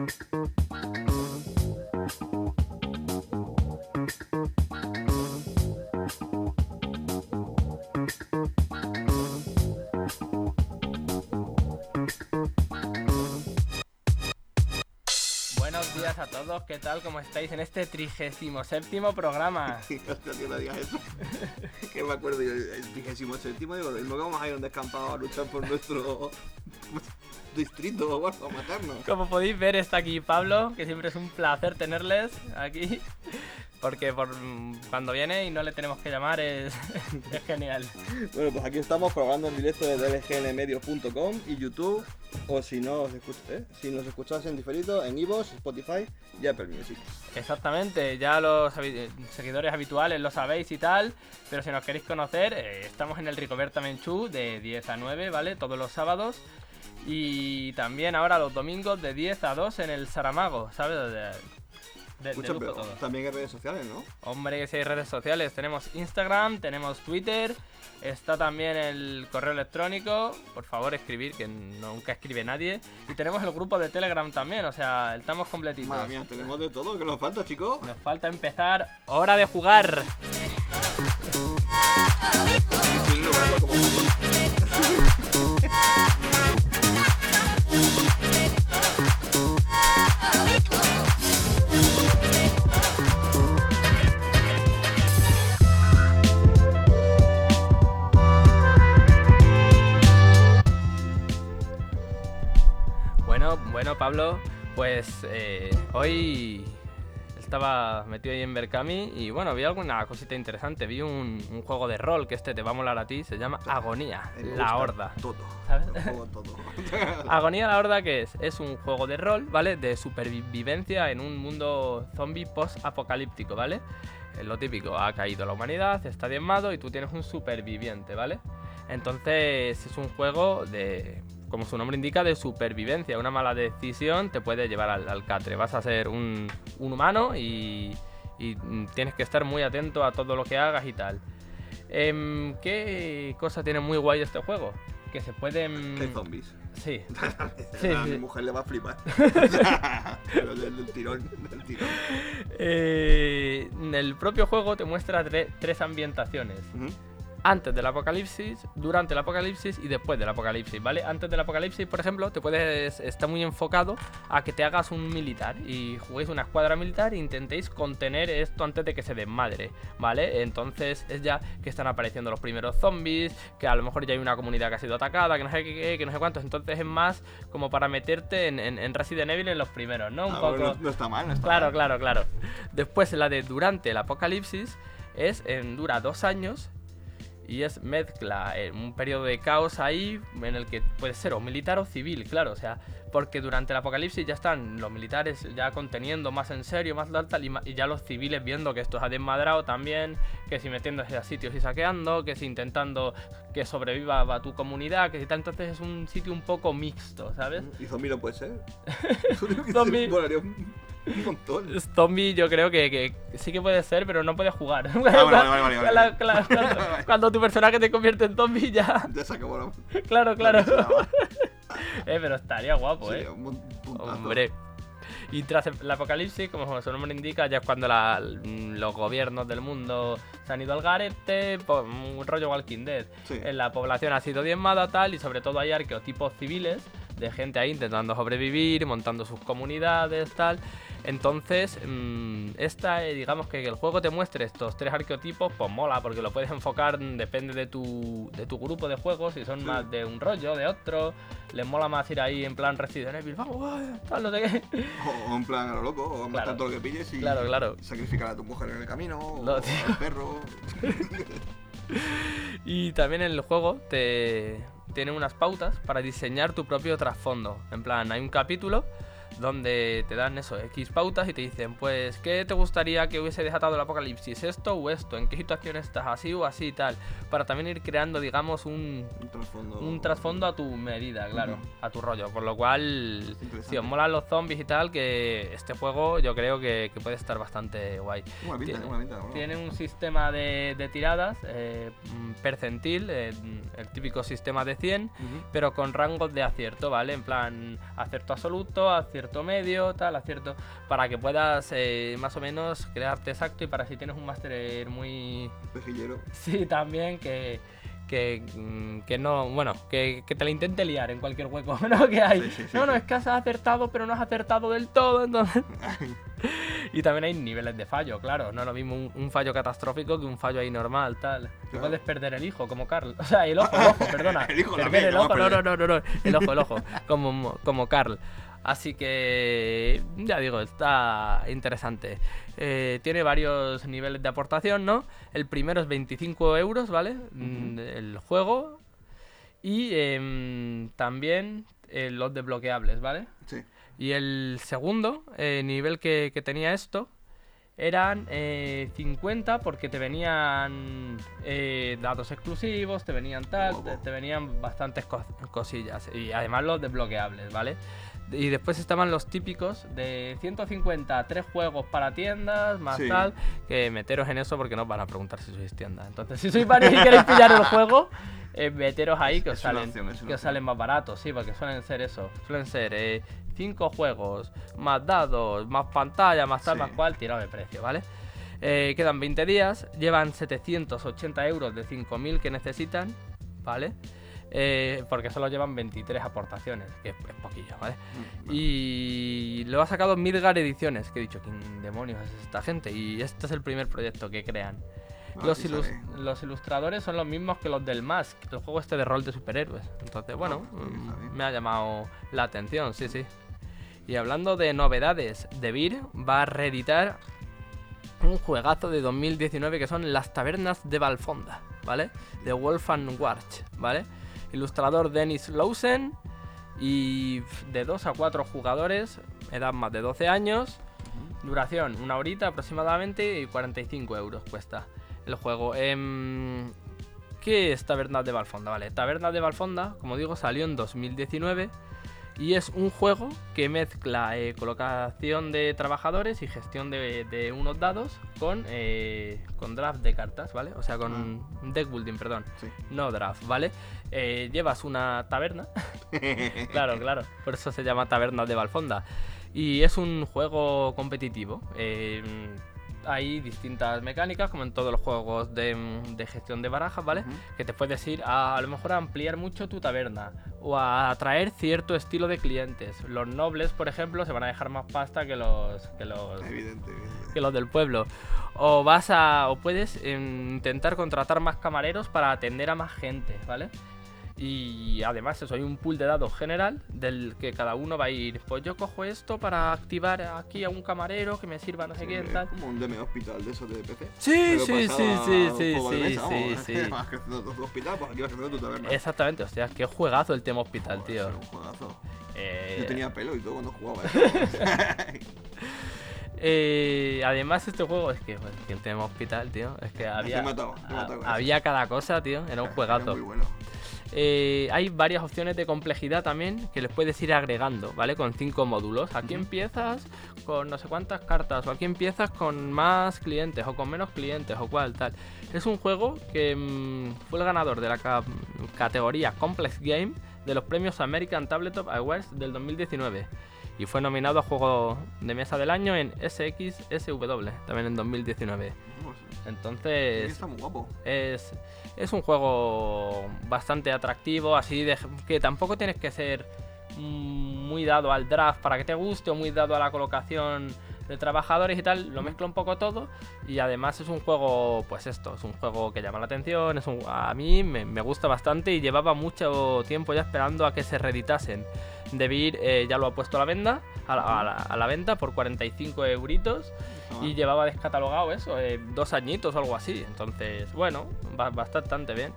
Buenos días a todos, ¿qué tal? ¿Cómo estáis en este trigésimo séptimo programa? Hostia, tío, no digas eso. que me acuerdo yo, el vigésimo séptimo, digo, lo mismo que vamos a ir a un descampado a luchar por nuestro distrito o algo, a matarnos. Como podéis ver está aquí Pablo, que siempre es un placer tenerles aquí, porque por, cuando viene y no le tenemos que llamar es, es genial. Bueno, pues aquí estamos probando en directo desde lgnmedios.com y YouTube, o si no os escuch- ¿eh? si nos escucháis en diferido, en Ivos, Spotify y Apple Music. Exactamente, ya los habi- seguidores habituales lo sabéis y tal, pero si nos queréis conocer, eh, estamos en el Ricoberta Menchú de 10 a 9, ¿vale? Todos los sábados. Y también ahora los domingos de 10 a 2 en el Saramago, ¿sabes? De, de- de Mucho lujo. También en redes sociales, ¿no? Hombre, que si hay redes sociales, tenemos Instagram, tenemos Twitter, está también el correo electrónico, por favor escribir, que nunca escribe nadie, y tenemos el grupo de Telegram también, o sea, estamos completitos. Madre mía, tenemos de todo, que nos falta, chicos. Nos falta empezar, hora de jugar. Bueno, Pablo, pues eh, hoy estaba metido ahí en Berkami y bueno, vi alguna cosita interesante. Vi un, un juego de rol que este te va a molar a ti, se llama Agonía, Me la Horda. Todo. ¿Sabes? Juego todo. Agonía la Horda, que es? Es un juego de rol, ¿vale? De supervivencia en un mundo zombie post-apocalíptico, ¿vale? Es lo típico, ha caído la humanidad, está diezmado y tú tienes un superviviente, ¿vale? Entonces es un juego de, como su nombre indica, de supervivencia. Una mala decisión te puede llevar al, al catre. Vas a ser un, un humano y, y, tienes que estar muy atento a todo lo que hagas y tal. Em, ¿Qué cosa tiene muy guay este juego? Que se pueden... Que hay zombies. Sí, Sí, a sí. mi mujer le va a flipar. Pero del, del tirón, del tirón. Eh, el propio juego te muestra tre- tres ambientaciones. Antes del apocalipsis, durante el apocalipsis y después del apocalipsis, ¿vale? Antes del apocalipsis, por ejemplo, te puedes está muy enfocado a que te hagas un militar y juguéis una escuadra militar e intentéis contener esto antes de que se desmadre, ¿vale? Entonces es ya que están apareciendo los primeros zombies, que a lo mejor ya hay una comunidad que ha sido atacada, que no sé qué, que no sé cuántos. Entonces es más como para meterte en, en- en Resident Evil en los primeros, ¿no? Un Ah, poco. no, no está mal, no está Claro, mal. claro, claro. Después la de durante el apocalipsis es en, dura dos años y es mezcla eh, un periodo de caos ahí en el que puede ser o militar o civil, claro, o sea, porque durante el apocalipsis ya están los militares ya conteniendo más en serio, más tal, tal, y, ya los civiles viendo que esto se ha desmadrado también, que si metiéndose a sitios y saqueando, que si intentando que sobreviva a tu comunidad, que si tal, entonces es un sitio un poco mixto, ¿sabes? ¿Y zombie no puede ser? Zombie. un, montón. Zombie yo creo que, que sí que puede ser, pero no puede jugar. Ah, vale, vale, vale, cuando, tu personaje te convierte en zombie ya... Ya se acabó la. Claro, claro. eh, pero estaría guapo, Sí, eh. un. Hombre. Y tras el apocalipsis, como su nombre indica, ya es cuando la- los gobiernos del mundo se han ido al garete, un rollo Walking Dead. Sí. En la población ha sido diezmada, tal, y sobre todo hay arqueotipos civiles de gente ahí intentando sobrevivir, montando sus comunidades, tal. Entonces, mm, esta, eh, digamos que el juego te muestre estos tres arqueotipos, pues mola, porque lo puedes enfocar, mm, depende de tu, de tu grupo de juegos, si son Sí. más de un rollo, de otro, les mola más ir ahí en plan Resident Evil, vamos, tal, no sé qué. O, o en plan a lo loco, o matar Claro. todo lo que pilles y Claro, claro. sacrificar a tu mujer en el camino, o tío. al perro. Y también en el juego te tiene unas pautas para diseñar tu propio trasfondo. En plan, hay un capítulo donde te dan eso, X pautas y te dicen, pues, ¿qué te gustaría que hubiese desatado el apocalipsis? ¿Esto o esto? ¿En qué situación estás? ¿Así o así y tal? Para también ir creando, digamos, un, Un trasfondo. un trasfondo a tu medida, claro, a tu rollo. Por lo cual, si os molan los zombies y tal, que este juego yo creo que, que puede estar bastante guay. Buena pinta, Tiene- buena pinta. ¿no? Tiene un sistema de, de tiradas eh, percentil, eh, el típico sistema de 100, Ujú. pero con rangos de acierto, ¿vale? En plan, acierto absoluto, acierto cierto medio, tal, a cierto. para que puedas eh, más o menos crearte exacto y para si tienes un máster muy. Pejillero. Sí, también que. Que, mm, que no, bueno, que, que te la intente liar en cualquier hueco ¿no? que hay. Sí, sí, sí, no, no, es que has acertado, pero no has acertado del todo, entonces. y también hay niveles de fallo, claro. No es lo mismo un, un fallo catastrófico que un fallo ahí normal, tal. Claro. puedes perder el hijo, como Carl. O sea, el ojo, el ojo, perdona. El hijo perder también, el ojo, no, no, no, no. El ojo, el ojo. Como, como Carl. Así que, ya digo, está interesante. Eh, tiene varios niveles de aportación, ¿no? El primero es 25 euros, ¿vale? Mm, El juego. Y em, también eh, los desbloqueables, ¿vale? Sí. Y el segundo eh, nivel que, que tenía esto eran eh, 50 porque te venían datos exclusivos, te venían tal, te, venían bastantes cos- cosillas. Y además los desbloqueables, ¿vale? Y después estaban los típicos de 150, tres juegos para tiendas, más Sí. tal, que meteros en eso porque no van a preguntar si sois tienda. Entonces, si sois varios y queréis pillar el juego, eh, meteros ahí que os salen, opción, que os salen más baratos, sí, porque suelen ser eso. Suelen ser eh, cinco juegos, más dados, más pantalla, más tal, Sí. más cual, tirado de precio, ¿vale? Eh, quedan 20 días, llevan 780 euros de 5.000 que necesitan, ¿vale? Eh, porque solo llevan 23 aportaciones, que es, es poquillo, ¿vale? Mm, Y lo ha sacado Midgar Ediciones, que he dicho, ¿quién demonios es esta gente? Y este es el primer proyecto que crean. Ah, Los, sí ilus- sabe. los ilustradores son los mismos que los del Mask, el juego este de rol de superhéroes. Entonces, bueno, Ah, mm, me ha llamado la atención, sí, sí. Y hablando de novedades, De Beer va a reeditar un juegazo de 2019 que son Las Tabernas de Valfonda, ¿vale? De Wolf and Warch, ¿vale? Ilustrador Dennis Lawson y de 2 a 4 jugadores, edad más de 12 años, duración una horita aproximadamente y 45 euros cuesta el juego. Em, ¿Qué es Tabernas de Valfonda? Vale, Tabernas de Valfonda, como digo, salió en 2019 y es un juego que mezcla eh, colocación de trabajadores y gestión de, de unos dados con, eh, con draft de cartas, ¿vale? O sea, con deck building, perdón. Sí. No draft, ¿vale? Eh, llevas una taberna. claro, claro. Por eso se llama Tabernas de Valfonda. Y es un juego competitivo. Eh, hay distintas mecánicas, como en todos los juegos de, de gestión de barajas, ¿vale? Que te puedes ir a, a lo mejor a ampliar mucho tu taberna o a atraer cierto estilo de clientes. Los nobles, por ejemplo, se van a dejar más pasta que los, que los, Evidente, evidente. que los del pueblo. O vas a. o puedes em, intentar contratar más camareros para atender a más gente, ¿vale? Y además eso, hay un pool de dados general del que cada uno va a ir. Pues yo cojo esto para activar aquí a un camarero que me sirva no sé qué, Sí, tal. Como un DM hospital de esos de PC. Sí, sí, sí, sí, sí, sí, mesa, sí, sí. Vas creciendo tu hospital, pues aquí vas creciendo tu taberna. Exactamente, hostia, qué juegazo el tema hospital, Joder, tío. era un juegazo. Eh, Yo tenía pelo y todo cuando jugaba. ¿eh? eh, además este juego es que, el tema hospital, tío, es que había, matado, matado a- había cada cosa, tío, era un Era juegazo. muy bueno. Eh, hay varias opciones de complejidad también que les puedes ir agregando, ¿vale? Con cinco módulos. Aquí empiezas con no sé cuántas cartas, o aquí empiezas con más clientes, o con menos clientes, o cual, tal. Es un juego que mm, fue el ganador de la ca- categoría Complex Game de los premios American Tabletop Awards del 2019. Y fue nominado a Juego de Mesa del Año en SXSW, también en 2019. Vamos, sí, Entonces, está muy guapo. es, es un juego bastante atractivo, así de que tampoco tienes que ser muy dado al draft para que te guste o muy dado a la colocación de trabajadores y tal, lo mezcla un poco todo y además es un juego, pues esto, es un juego que llama la atención, es un, a mí me, me gusta bastante y llevaba mucho tiempo ya esperando a que se reeditasen. Debir eh, ya lo ha puesto a la venta, a la, a la- a la venta por 45 euritos Ah, y llevaba descatalogado eso, eh, dos añitos o algo así. Entonces, bueno, va, va bastante bien.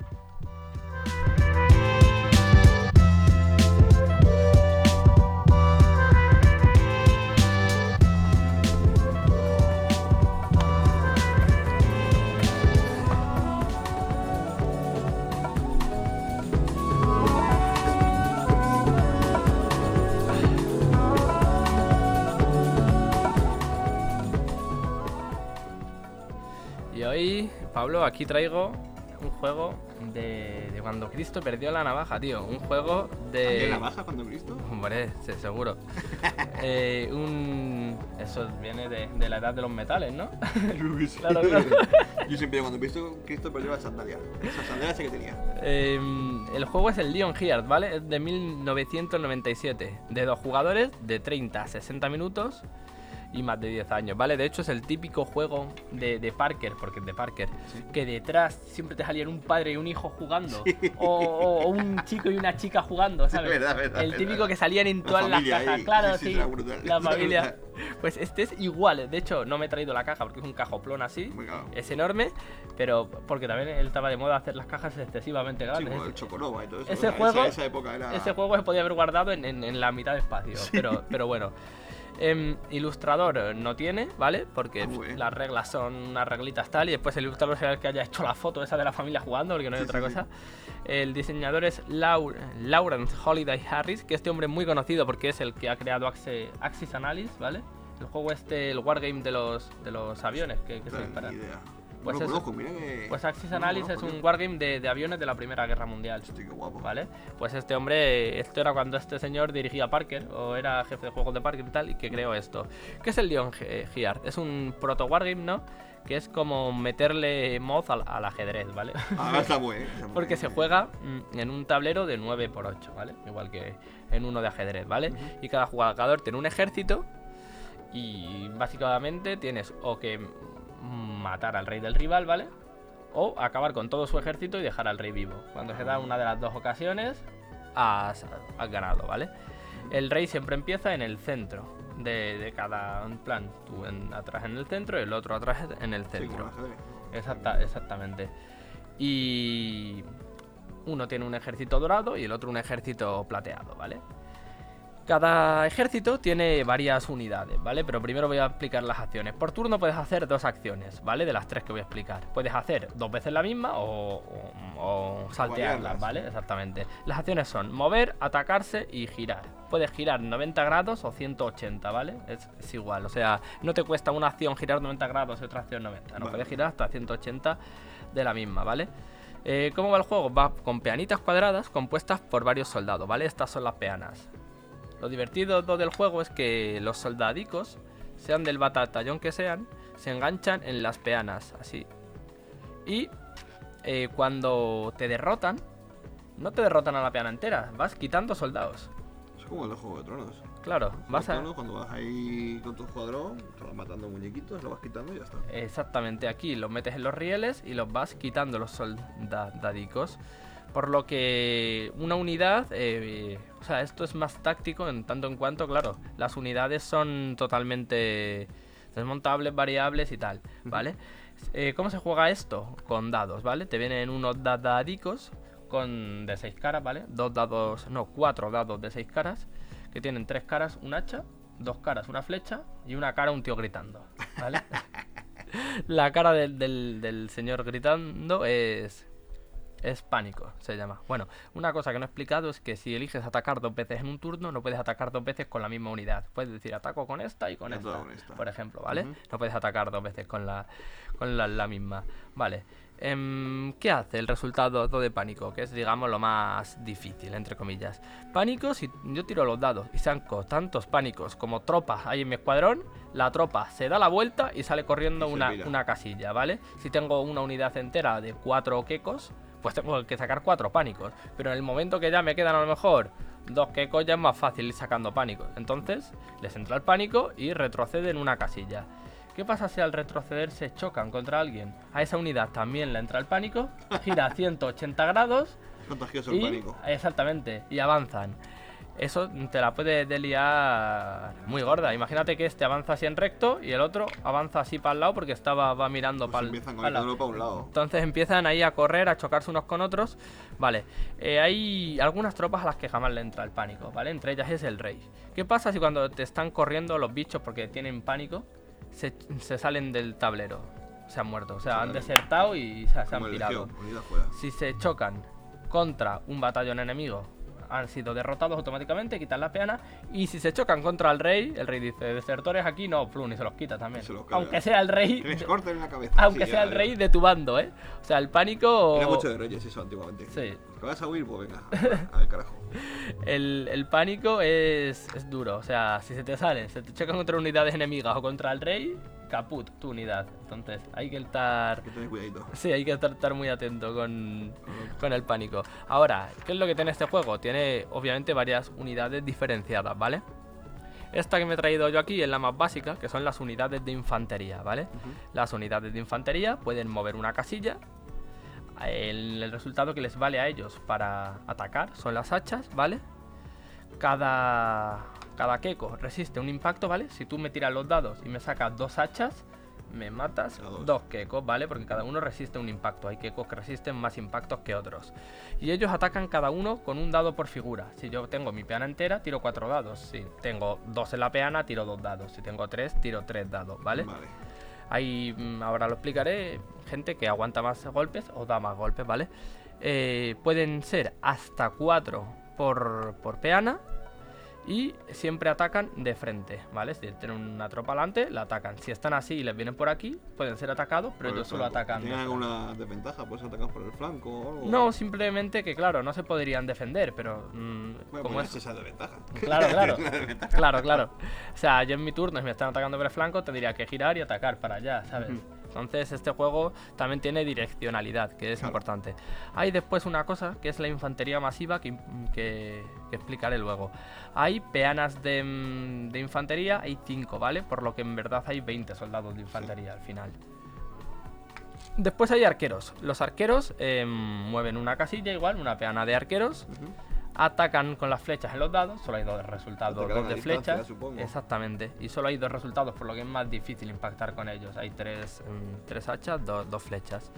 Hoy, Pablo, aquí traigo un juego de, de cuando Cristo perdió la navaja, tío. Un juego de. ¿Había navaja cuando Cristo? Hombre, sí, seguro. Eh, un. Eso viene de, de la edad de los metales, ¿no? Claro, claro. Yo siempre cuando he visto Cristo perdió la sandalia. Esa sandalia sí que tenía. Eh, el juego es el Leon Heart, ¿vale? Es de 1997. De dos jugadores, de 30 a 60 minutos y más de 10 años, ¿vale? De hecho es el típico juego de, de Parker, porque es de Parker, Sí. que detrás siempre te salían un padre y un hijo jugando, o, o- o un chico y una chica jugando, ¿sabes? Verdad, verdad, el verdad. típico que salían en La todas las familia cajas, ahí. claro, Sí, sí, sí, brutal. la familia. Pues este es igual, de hecho no me he traído la caja porque es un cajoplón así, claro. es enorme, pero porque también él estaba de moda hacer las cajas excesivamente Sí, grandes. como el Chocorova y todo eso. Ese Esa- juego- Esa, época era. Ese juego se podía haber guardado en, en- en la mitad de espacio, pero, pero bueno. Em, ilustrador eh, no tiene, ¿vale? Porque Ah, bien. las reglas son unas reglitas tal y después el ilustrador será el que haya hecho la foto esa de la familia jugando, porque no hay Sí, otra sí, sí. cosa. El diseñador es Lau- Lawrence Holiday Harris, que este hombre es muy conocido porque es el que ha creado Axe- Axis Analysis, ¿vale? El juego este, el wargame de los, de los aviones que, que se disparan. idea. Pues no lo eso. conozco, mira que. Pues Axis no lo Analysis es un wargame de, de aviones de la Primera Guerra Mundial. Hostia, qué guapo. ¿Vale? Pues este hombre, esto era cuando este señor dirigía Parker, o era jefe de juegos de Parker y tal, y que creó esto. ¿Qué es el Leon Ge- Heart? Es un proto wargame, ¿no? Que es como meterle mod al, al ajedrez, ¿vale? Ah, está muy Porque se juega mm, en un tablero de 9x8, ¿vale? Igual que en uno de ajedrez, ¿vale? Y cada jugador tiene un ejército y básicamente tienes o que matar al rey del rival, ¿vale? O acabar con todo su ejército y dejar al rey vivo. Cuando se da una de las dos ocasiones, has, has ganado, ¿vale? El rey siempre empieza en el centro de, de cada plan. Tú en- atrás en el centro y el otro atrás en el Sí, centro. Exacta, exactamente. Y uno tiene un ejército dorado y el otro un ejército plateado, ¿vale? Cada ejército tiene varias unidades, ¿vale? Pero primero voy a explicar las acciones. Por turno puedes hacer dos acciones, ¿vale? De las tres que voy a explicar. Puedes hacer dos veces la misma o, o- o saltearlas. ¿vale? Exactamente. Las acciones son mover, atacarse y girar. Puedes girar 90 grados o 180, ¿vale? Es, es igual, o sea, no te cuesta una acción girar 90 grados y otra acción 90. No, Vale. puedes girar hasta 180 de la misma, ¿vale? Eh, ¿Cómo va el juego? Va con peanitas cuadradas compuestas por varios soldados, ¿vale? Estas son las peanas. Lo divertido do- del juego es que los soldadicos, sean del batallón que sean, se enganchan en las peanas, así. Y eh, cuando te derrotan, no te derrotan a la peana entera, vas quitando soldados. Es como el de Juego de Tronos. Claro, vas a... Tronos, Cuando vas ahí con tu escuadrón, te vas matando muñequitos, lo vas quitando y ya está. Exactamente, aquí los metes en los rieles y los vas quitando los soldadicos. Por lo que una unidad, eh, o sea, esto es más táctico en tanto en cuanto, claro, las unidades son totalmente desmontables, variables y tal, ¿vale? Eh, ¿Cómo se juega esto? Con dados, ¿vale? Te vienen unos da- dadicos con de seis caras, ¿vale? Dos dados, no, cuatro dados de seis caras, que tienen tres caras, un hacha, dos caras, una flecha y una cara, un tío gritando, ¿vale? La cara del, del- del señor gritando es. Es pánico, se llama. Bueno, una cosa que no he explicado es que si eliges atacar dos veces en un turno, no puedes atacar dos veces con la misma unidad. Puedes decir ataco con esta y con esta, ataco con esta. por ejemplo, ¿vale? No puedes atacar dos veces con la, con la, la misma. Vale. Em, ¿Qué hace el resultado de pánico? Que es, digamos, lo más difícil, entre comillas. Pánico, si yo tiro los dados y saco tantos pánicos como tropas hay en mi escuadrón, la tropa se da la vuelta y sale corriendo Y una, una casilla, ¿vale? Si tengo una unidad entera de cuatro quecos, pues tengo que sacar cuatro pánicos. Pero en el momento que ya me quedan a lo mejor dos quecos, ya es más fácil ir sacando pánicos. Entonces, les entra el pánico y retroceden una casilla. ¿Qué pasa si al retroceder se chocan contra alguien? A esa unidad también le entra el pánico, gira a 180 grados contagioso el pánico. exactamente, y avanzan. Eso te la puede liar muy gorda. Imagínate que este avanza así en recto y el otro avanza así para el lado porque estaba va mirando Pues para empiezan con el lado. para un lado. Entonces empiezan ahí a correr, a chocarse unos con otros. Vale, eh, hay algunas tropas a las que jamás le entra el pánico, ¿vale? Entre ellas es el rey. ¿Qué pasa si cuando te están corriendo los bichos porque tienen pánico, se, se salen del tablero? Se han muerto, o sea, Se han desertado y se, se han pirado. Si se chocan contra un batallón enemigo han sido derrotados automáticamente, quitan la peana. Y si se chocan contra el rey, el rey dice, desertores aquí, no, plum, y se los quita también. Se los aunque sea el rey... Que les de- corten la cabeza. aunque Sí, sea el rey de tu bando, ¿eh? O sea, el pánico... Era mucho de reyes eso antiguamente. Sí. Que vas a huir, pues venga, al carajo. El, el pánico es, es duro, o sea, si se te sale, se te chocan contra unidades enemigas o contra el rey, caput tu unidad. Entonces, hay que estar... Hay que tener cuidadito. Sí, hay que estar, estar muy atento con, con el pánico. Ahora, ¿qué es lo que tiene este juego? Tiene obviamente varias unidades diferenciadas, ¿vale? Esta que me he traído yo aquí es la más básica, que son las unidades de infantería, ¿vale? Las unidades de infantería pueden mover una casilla. El, el resultado que les vale a ellos para atacar son las hachas, ¿vale? Cada, cada Keko resiste un impacto, ¿vale? Si tú me tiras los dados y me sacas dos hachas, me matas dos. dos Kekos, ¿vale? Porque cada uno resiste un impacto. Hay Kekos que resisten más impactos que otros. Y ellos atacan cada uno con un dado por figura. Si yo tengo mi peana entera, tiro cuatro dados. Si tengo dos en la peana, tiro dos dados. Si tengo tres, tiro tres dados, ¿vale? Vale. Hay, mm, ahora lo explicaré, gente que aguanta más golpes o da más golpes, ¿vale? Eh, pueden ser hasta 4 por, por peana y siempre atacan de frente, ¿vale? Si tienen una tropa delante, la atacan. Si están así y les vienen por aquí, pueden ser atacados, pero Por el ellos solo atacan. ¿Tienen alguna desventaja? ¿Puedes atacar por el flanco o algo? No, simplemente que, claro, no se podrían defender, pero mm, Bueno, como pues es... es esa desventaja. Claro, claro. Claro, claro. O sea, yo en mi turno, si me están atacando por el flanco, tendría que girar y atacar para allá, ¿sabes? Entonces, este juego también tiene direccionalidad, que es Claro. importante. Hay después una cosa que es la infantería masiva que, que- que explicaré luego. Hay peanas de, mm, de infantería, hay 5, ¿vale? Por lo que en verdad hay 20 soldados de infantería al final. Después hay arqueros. Los arqueros eh, mueven una casilla igual, una peana de arqueros. Atacan con las flechas en los dados, solo hay dos resultados, dos de flechas. Exactamente. Y solo hay dos resultados, por lo que es más difícil impactar con ellos. Hay tres, mm, tres hachas, dos, dos flechas.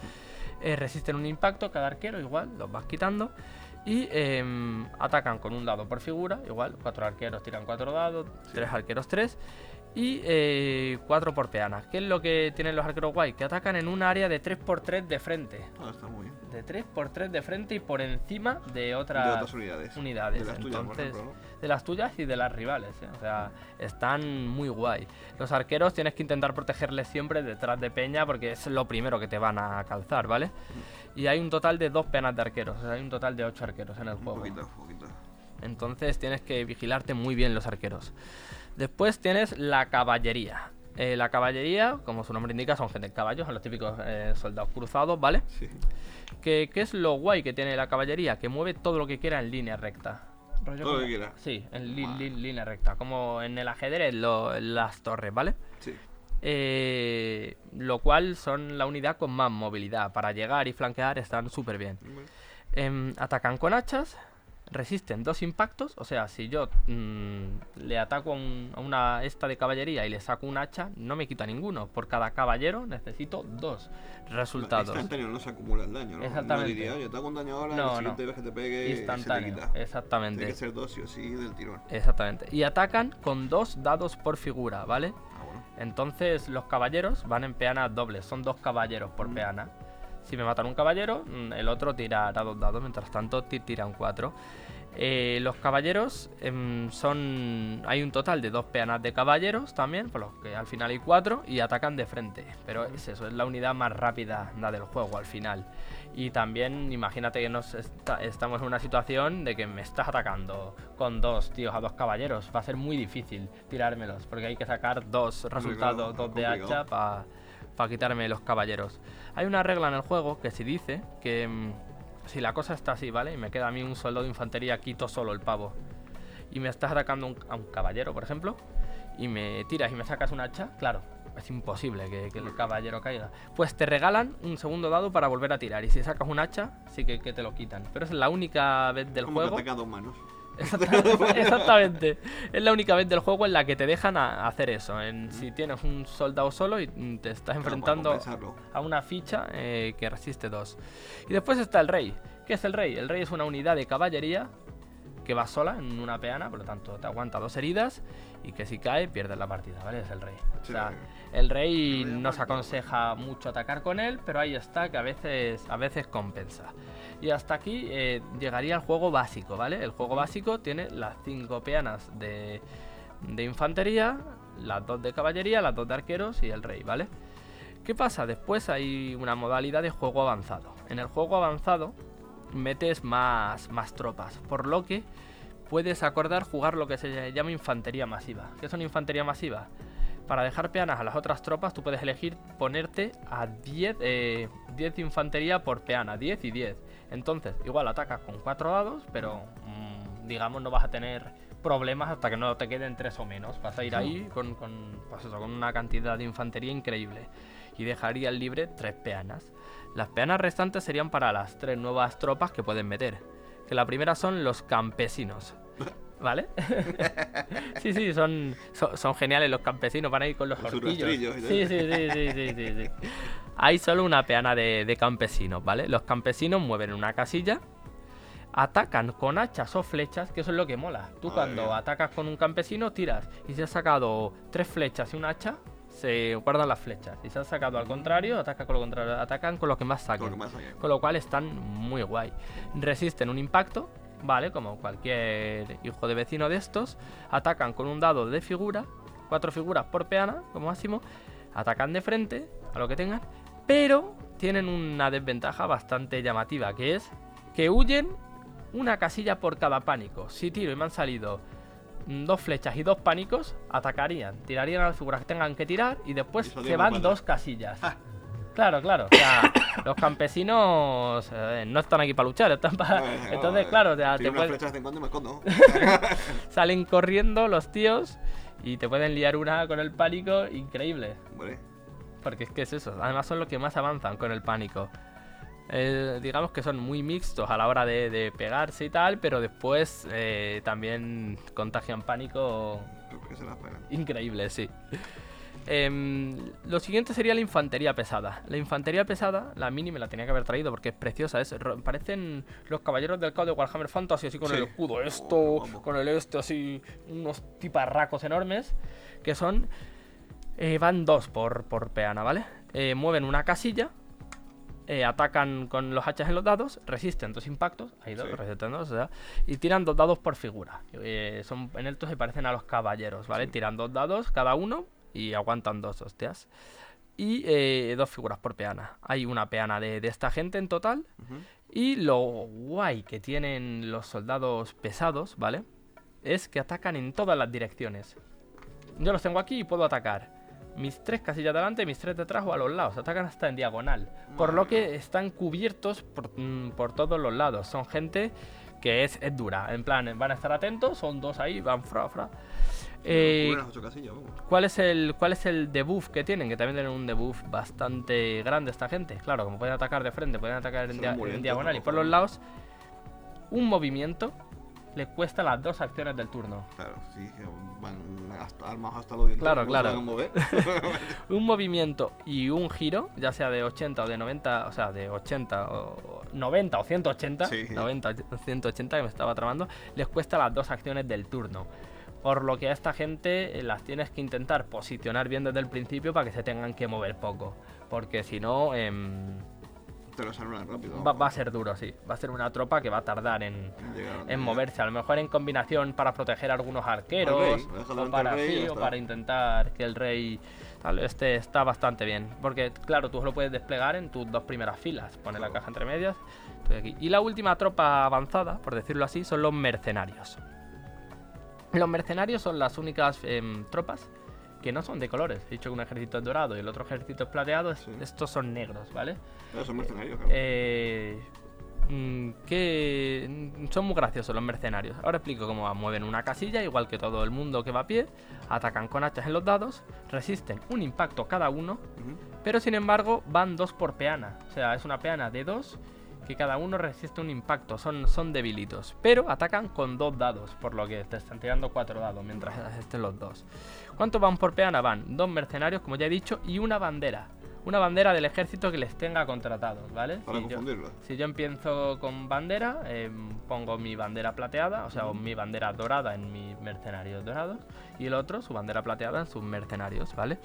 Eh, resisten un impacto cada arquero, igual, los vas quitando. Y em, atacan con un dado por figura, igual, cuatro arqueros tiran cuatro dados, tres arqueros tres. Y eh, cuatro por peana. ¿Qué es lo que tienen los arqueros guay? Que atacan en un área de 3x3 de frente. Ah, está muy bien. De 3x3 de frente y por encima de De otras otras unidades. unidades. De las tuyas, por Entonces, ejemplo, ¿no? de las tuyas y de las rivales. ¿eh? O sea, están muy guay. Los arqueros tienes que intentar protegerles siempre detrás de peña porque es lo primero que te van a calzar, ¿vale? Y hay un total de dos penas de arqueros. O sea, hay un total de ocho arqueros en el Un juego. poquito, poquito. Entonces tienes que vigilarte muy bien los arqueros. Después tienes la caballería. Eh, la caballería, como su nombre indica, son gente en caballos, son los típicos eh, soldados cruzados, ¿vale? Sí. ¿Qué, qué es lo guay que tiene la caballería? Que mueve todo lo que quiera en línea recta. Rollo Todo lo que quiera. Sí, en li- Guau. li- línea recta. Como en el ajedrez, lo- las torres, ¿vale? Sí. Eh, lo cual son la unidad con más movilidad. Para llegar y flanquear están súper bien. Em, atacan con hachas, resisten dos impactos. O sea, si yo mm, le ataco a, un- a una esta de caballería y le saco un hacha, no me quita ninguno. Por cada caballero necesito dos resultados. Instantáneo no se acumula el daño, ¿no? Exactamente. No diría, oye, te hago un daño ahora, No, y la no. siguiente vez que te pegue Instantáneo, se te quita. exactamente. Tiene que ser dos sí o sí del tirón. Exactamente. Y atacan con dos dados por figura, ¿vale? Ah, bueno. Entonces los caballeros van en peanas dobles, son dos caballeros por Mm. peana. Si me matan un caballero, mm, el otro tirará dos dados, mientras tanto ti- tiran cuatro. Eh, los caballeros em, son. Hay un total de dos peanas de caballeros también, por lo que al final hay cuatro y atacan de frente. Pero es eso, es la unidad más rápida la del juego al final. Y también imagínate que nos esta- estamos en una situación de que me estás atacando con dos tíos a dos caballeros. Va a ser muy difícil tirármelos, porque hay que sacar dos resultados, es dos de hacha para quitarme los caballeros. Hay una regla en el juego que si dice que mm, si la cosa está así, ¿vale? Y me queda a mí un soldado de infantería, quito solo el pavo. Y me estás atacando un- a un caballero, por ejemplo, y me tiras y me sacas un hacha, claro, es imposible que, que el caballero caiga. Pues te regalan un segundo dado para volver a tirar. Y si sacas un hacha, sí que, que te lo quitan. Pero es la única vez del Como que juego. manos. Exactamente, exactamente. Es la única vez del juego en la que te dejan a- hacer eso. En, si tienes un soldado solo y mm, te estás Claro, enfrentando a una ficha eh, que resiste dos. Y después está el rey. ¿Qué es el rey? El rey es una unidad de caballería que va sola en una peana, por lo tanto te aguanta dos heridas y que si cae pierdes la partida, ¿vale? Es el rey. O sea, el rey El rey no se muerto. aconseja mucho atacar con él, pero ahí está que a veces, a veces compensa. Y hasta aquí eh, llegaría el juego básico, ¿vale? El juego básico tiene las cinco peanas de, de infantería, las dos de caballería, las dos de arqueros y el rey, ¿vale? ¿Qué pasa? Después hay una modalidad de juego avanzado. En el juego avanzado metes más, más tropas, por lo que puedes acordar jugar lo que se llama infantería masiva. ¿Qué una infantería masiva? Para dejar peanas a las otras tropas, tú puedes elegir ponerte a 10, eh, 10 de infantería por peana, 10 y 10. Entonces, igual atacas con 4 dados, pero mm, digamos no vas a tener problemas hasta que no te queden 3 o menos. Vas a ir ahí con, con, pues eso, con una cantidad de infantería increíble. Y dejarías libre 3 peanas. Las peanas restantes serían para las 3 nuevas tropas que pueden meter. Que la primera son los campesinos. ¿Vale? sí, sí, son, son, son geniales los campesinos, van a ir con los horquillos. Sí, sí, sí, sí, sí, sí, sí. Hay solo una peana de, de campesinos, ¿vale? Los campesinos mueven una casilla, atacan con hachas o flechas, que eso es lo que mola. Tú Madre cuando mía. atacas con un campesino tiras y si has sacado tres flechas y un hacha, se guardan las flechas. Y si has sacado al contrario, ataca con lo contrario. Atacan con lo que más Con saquen. lo que más. Con lo cual están muy guay. Resisten un impacto, ¿vale? Como cualquier hijo de vecino de estos. Atacan con un dado de figura, cuatro figuras por peana, como máximo. Atacan de frente, a lo que tengan. Pero tienen una desventaja bastante llamativa, que es que huyen una casilla por cada pánico. Si tiro y me han salido dos flechas y dos pánicos, atacarían, tirarían a las figuras que tengan que tirar y después Y se van dos casillas. Claro, claro. O sea, los campesinos eh, no están aquí para luchar, están para... Entonces, eh, claro, o sea, te pueden- de cuando me escondo. salen corriendo los tíos y te pueden liar una con el pánico increíble. Porque es que es eso. Además son los que más avanzan con el pánico. Eh, digamos que son muy mixtos a la hora de, de pegarse y tal, pero después eh, también contagian pánico increíble, sí. Em, lo siguiente sería la infantería pesada. La infantería pesada, la mini me la tenía que haber traído porque es preciosa. Es, parecen los caballeros del caos de Warhammer Fantasy, así con Sí. el escudo esto, Oh, con el este, así, unos tiparracos enormes. Que son. eh, van dos por, por peana, ¿vale? Eh, mueven una casilla. eh, atacan con los hachas en los dados, resisten dos impactos, hay dos, Sí. resisten dos, o sea, y tiran dos dados por figura. Son en estos se parecen a los caballeros, ¿vale? Sí. Tiran dos dados cada uno y aguantan dos hostias. Y eh, dos figuras por peana. Hay una peana de, de esta gente en total. Y lo guay que tienen los soldados pesados, ¿vale? Es que atacan en todas las direcciones. Yo los tengo aquí y puedo atacar. Mis tres casillas delante, mis tres detrás o a los lados. Atacan hasta en diagonal. Por lo que están cubiertos por, mm, por todos los lados. Son gente que es, es dura. En plan, van a estar atentos. Son dos ahí, van fra, fra. Eh, Cubren las ocho casillas, vamos. ¿Cuál es el cuál es el debuff que tienen? Que también tienen un debuff bastante grande esta gente. Claro, como pueden atacar de frente, pueden atacar en, dia- en diagonal y por los lados. Un movimiento le cuesta las dos acciones del turno. Claro, sí, van armados hasta los dientes. Claro, claro. van a mover. Un movimiento y un giro, ya sea de 80 o de 90, o sea, de 80 o 90 o 180, Sí. 90 o 180 que me estaba tramando, les cuesta las dos acciones del turno. Por lo que a esta gente eh, las tienes que intentar posicionar bien desde el principio para que se tengan que mover poco. Porque si no, em, Te rápido. va, va a ser duro, sí. Va a ser una tropa que va a tardar en, moverse. A lo mejor en combinación para proteger a algunos arqueros. Rey, o para, rey sí, o para intentar que el rey. Tal, este está bastante bien. Porque, claro, tú lo puedes desplegar en tus dos primeras filas. Pones la Claro. caja entre medias. aquí. Y la última tropa avanzada, por decirlo así, son los mercenarios. Los mercenarios son las únicas em, tropas que no son de colores. He dicho que un ejército es dorado y el otro ejército es plateado. Sí. Estos son negros, ¿vale? Son mercenarios, claro. Eh, mm, que mm, son muy graciosos los mercenarios. Ahora explico cómo va. Mueven una casilla, igual que todo el mundo que va a pie. Atacan con hachas en los dados. Resisten un impacto cada uno. Pero sin embargo, van dos por peana. O sea, es una peana de dos. Que cada uno resiste un impacto. Son, son debilitos. Pero atacan con dos dados. Por lo que te están tirando cuatro dados mientras estén los dos. ¿Cuántos van por peana? Van dos mercenarios, como ya he dicho, y una bandera. una bandera del ejército que les tenga contratados, ¿vale? Para Si yo- si yo empiezo con bandera, eh, pongo mi bandera plateada, o sea, mi bandera dorada en mis mercenarios dorados, y el otro su bandera plateada en sus mercenarios, ¿vale?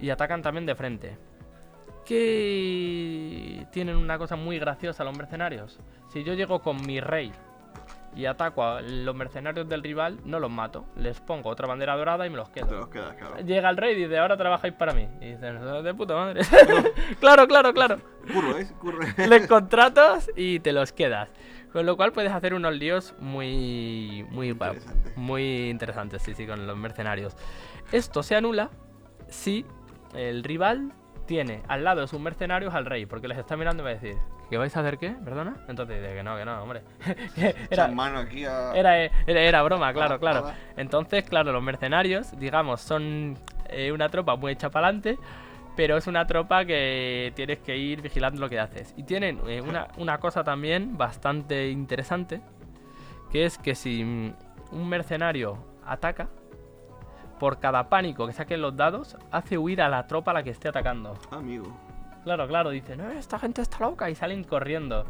Y atacan también de frente. Que tienen una cosa muy graciosa los mercenarios. Si yo llego con mi rey y ataco a los mercenarios del rival, no los mato. Les pongo otra bandera dorada y me los Te quedo. los quedas, claro. Llega el rey y dice, ahora trabajáis para mí. Y dicen, de puta madre. claro, claro, claro Curro, ¿eh? Curro. les contratas y te los quedas. Con lo cual puedes hacer unos líos muy muy Interesante. muy interesantes, sí, sí, con los mercenarios. Esto se anula si el rival tiene al lado de sus mercenarios al rey, porque les está mirando y va a decir, ¿que vais a hacer qué? ¿Perdona? Entonces dice que no, que no, hombre. Era, Echan mano aquí a... era, era, era broma, claro, Ah, claro. ah. Entonces, claro, los mercenarios, digamos, son eh, una tropa muy hecha para adelante, pero es una tropa que tienes que ir vigilando lo que haces. Y tienen eh, una, una cosa también bastante interesante, que es que si un mercenario ataca, por cada pánico que saquen los dados, hace huir a la tropa a la que esté atacando. Amigo. Claro, claro, dicen, "Eh, esta gente está loca y salen corriendo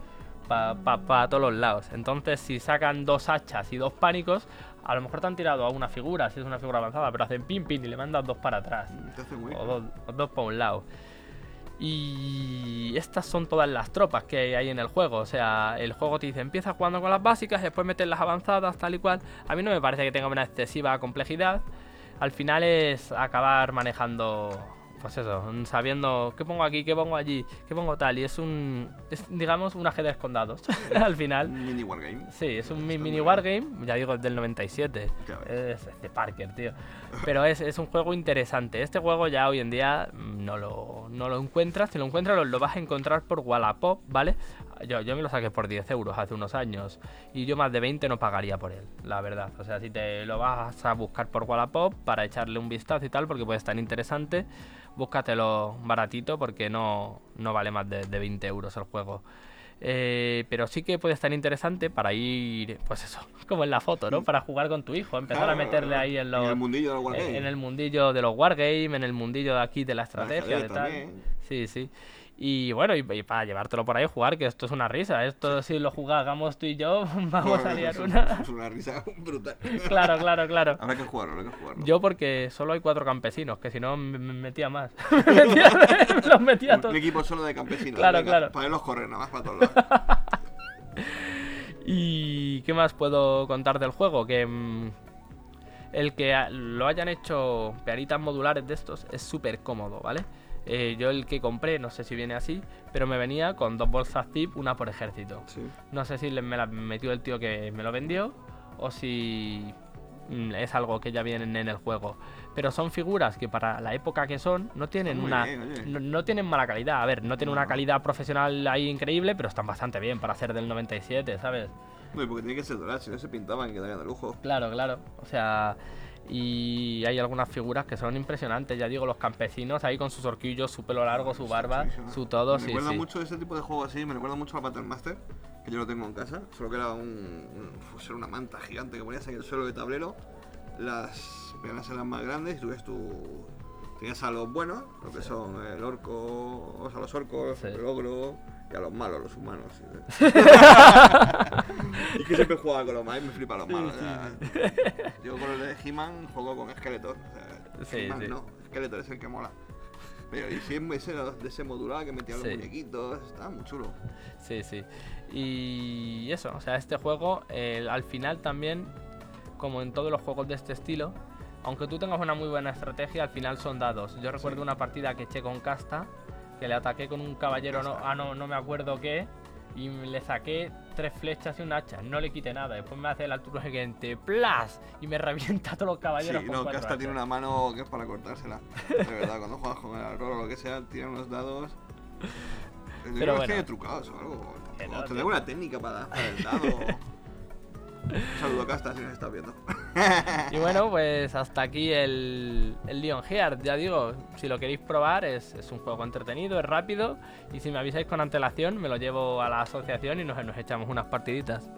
para todos los lados. Entonces, si sacan dos hachas y dos pánicos, a lo mejor te han tirado a una figura, si es una figura avanzada, pero hacen pin pin y le mandas dos para atrás. Muy... O dos, o dos para un lado. Y estas son todas las tropas que hay en el juego. O sea, el juego te dice, empieza jugando con las básicas, después metes las avanzadas, tal y cual. A mí no me parece que tenga una excesiva complejidad. Al final es acabar manejando, pues eso, sabiendo qué pongo aquí, qué pongo allí, qué pongo tal. Y es un, es, digamos, un ajedrez con dados. Al final. Un mini wargame. Sí, es un mi- mini wargame, ya digo, del 97. Ya ves. Es, es de Parker, tío. Pero es, es un juego interesante. Este juego ya hoy en día mm, no lo, no lo encuentras. Si lo encuentras, lo, lo vas a encontrar por Wallapop, ¿vale? Yo, yo me lo saqué por 10 euros hace unos años. Y yo más de 20 no pagaría por él, la verdad. O sea, si te lo vas a buscar por Wallapop para echarle un vistazo y tal, porque puede estar interesante, búscatelo baratito porque no, no vale más de, de 20 euros el juego. Eh, pero sí que puede estar interesante para ir, pues eso, como en la foto, ¿no? Para jugar con tu hijo, empezar a meterle ahí en los, En el mundillo del wargame. en, en el mundillo de los en el mundillo de aquí de la estrategia, de tal. también. Sí, sí. Y bueno, y, y para llevártelo por ahí a jugar, que esto es una risa. Esto si lo jugamos tú y yo, vamos a liar una. Es una risa brutal. Claro, claro, claro. Habrá que jugarlo, habrá que jugarlo. Yo porque solo hay cuatro campesinos, que si no me me metía más. me metía, me los metía un, todos. un equipo solo de campesinos. Claro, venga, claro. Para irlos correr, nada más para todos lados. ¿Y qué más puedo contar del juego? Que mm, el que lo hayan hecho pearitas modulares de estos es súper cómodo, ¿vale? Eh, yo el que compré, no sé si viene así, pero me venía con dos bolsas zip, una por ejército. Sí. No sé si me la metió el tío que me lo vendió o si mm, es algo que ya vienen en el juego. Pero son figuras que para la época que son no tienen muy una bien, no, no tienen mala calidad. A ver, no tienen No. una calidad profesional ahí increíble, pero están bastante bien para ser del 97, ¿sabes? No, y porque tiene que ser dorado, si no se pintaban y quedarían de lujo. Claro, claro. O sea, y hay algunas figuras que son impresionantes. Ya digo, los campesinos ahí con sus horquillos, su pelo largo, su barba, Sí, sí, sí. su todo, Me recuerda mucho ese tipo de juego así, me recuerda mucho a Battle Master, que yo lo tengo en casa, solo que era un, un- era una manta gigante que ponías en el suelo de tablero, las peanas eran más grandes y tú ves tu... Tenías a los buenos, lo que son el orco, o sea, los orcos, el ogro, y a los malos, los humanos. y que siempre jugaba con los malos, me flipa los malos. sí. Yo con el de He-Man juego con Skeletor. O sea, Sí, He-Man sí. no, Skeletor es el que mola. Pero y siempre ese de ese modular que metía Sí. los muñequitos, estaba muy chulo. Sí, sí. Y eso, o sea, este juego al final también, como en todos los juegos de este estilo, aunque tú tengas una muy buena estrategia, al final son dados. Yo recuerdo Sí. una partida que eché con Casta, que le ataqué con un caballero, no, ah, no, no me acuerdo qué, y le saqué tres flechas y un hacha. No le quité nada. Después me hace el altura siguiente, ¡plas! Y me revienta a todos los caballeros. Sí, con no, que hasta tiene una mano que es para cortársela. De verdad, cuando juegas con el arroz o lo que sea, tiran unos dados. Que bueno. tiene trucados o algo. Que O no, tendrá tío. alguna técnica para hacer el dado. Un saludo Casta si nos estás viendo. Y bueno, pues hasta aquí el, el Leon Heart. Ya digo, si lo queréis probar, es, es un juego entretenido, es rápido. Y si me avisáis con antelación, me lo llevo a la asociación y nos, nos echamos unas partiditas.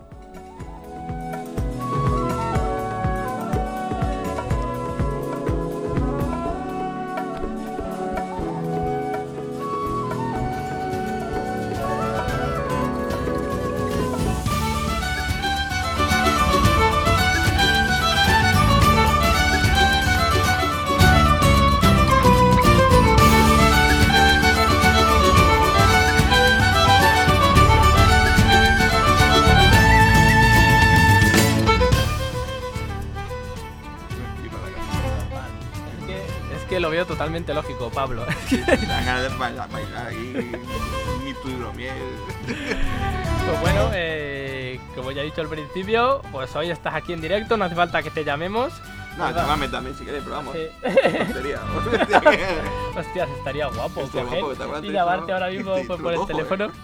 Totalmente lógico, Pablo. Sí, sí, dan ganas de bailar, tu hidromiel. Pues bueno, eh, como ya he dicho al principio, pues hoy estás aquí en directo, no hace falta que te llamemos. No, llamadme también si queréis, pero vamos. Sí. Tontería. Hostias, estaría guapo Estaría coger guapo, y llamarte eso, ahora mismo pues, por el teléfono.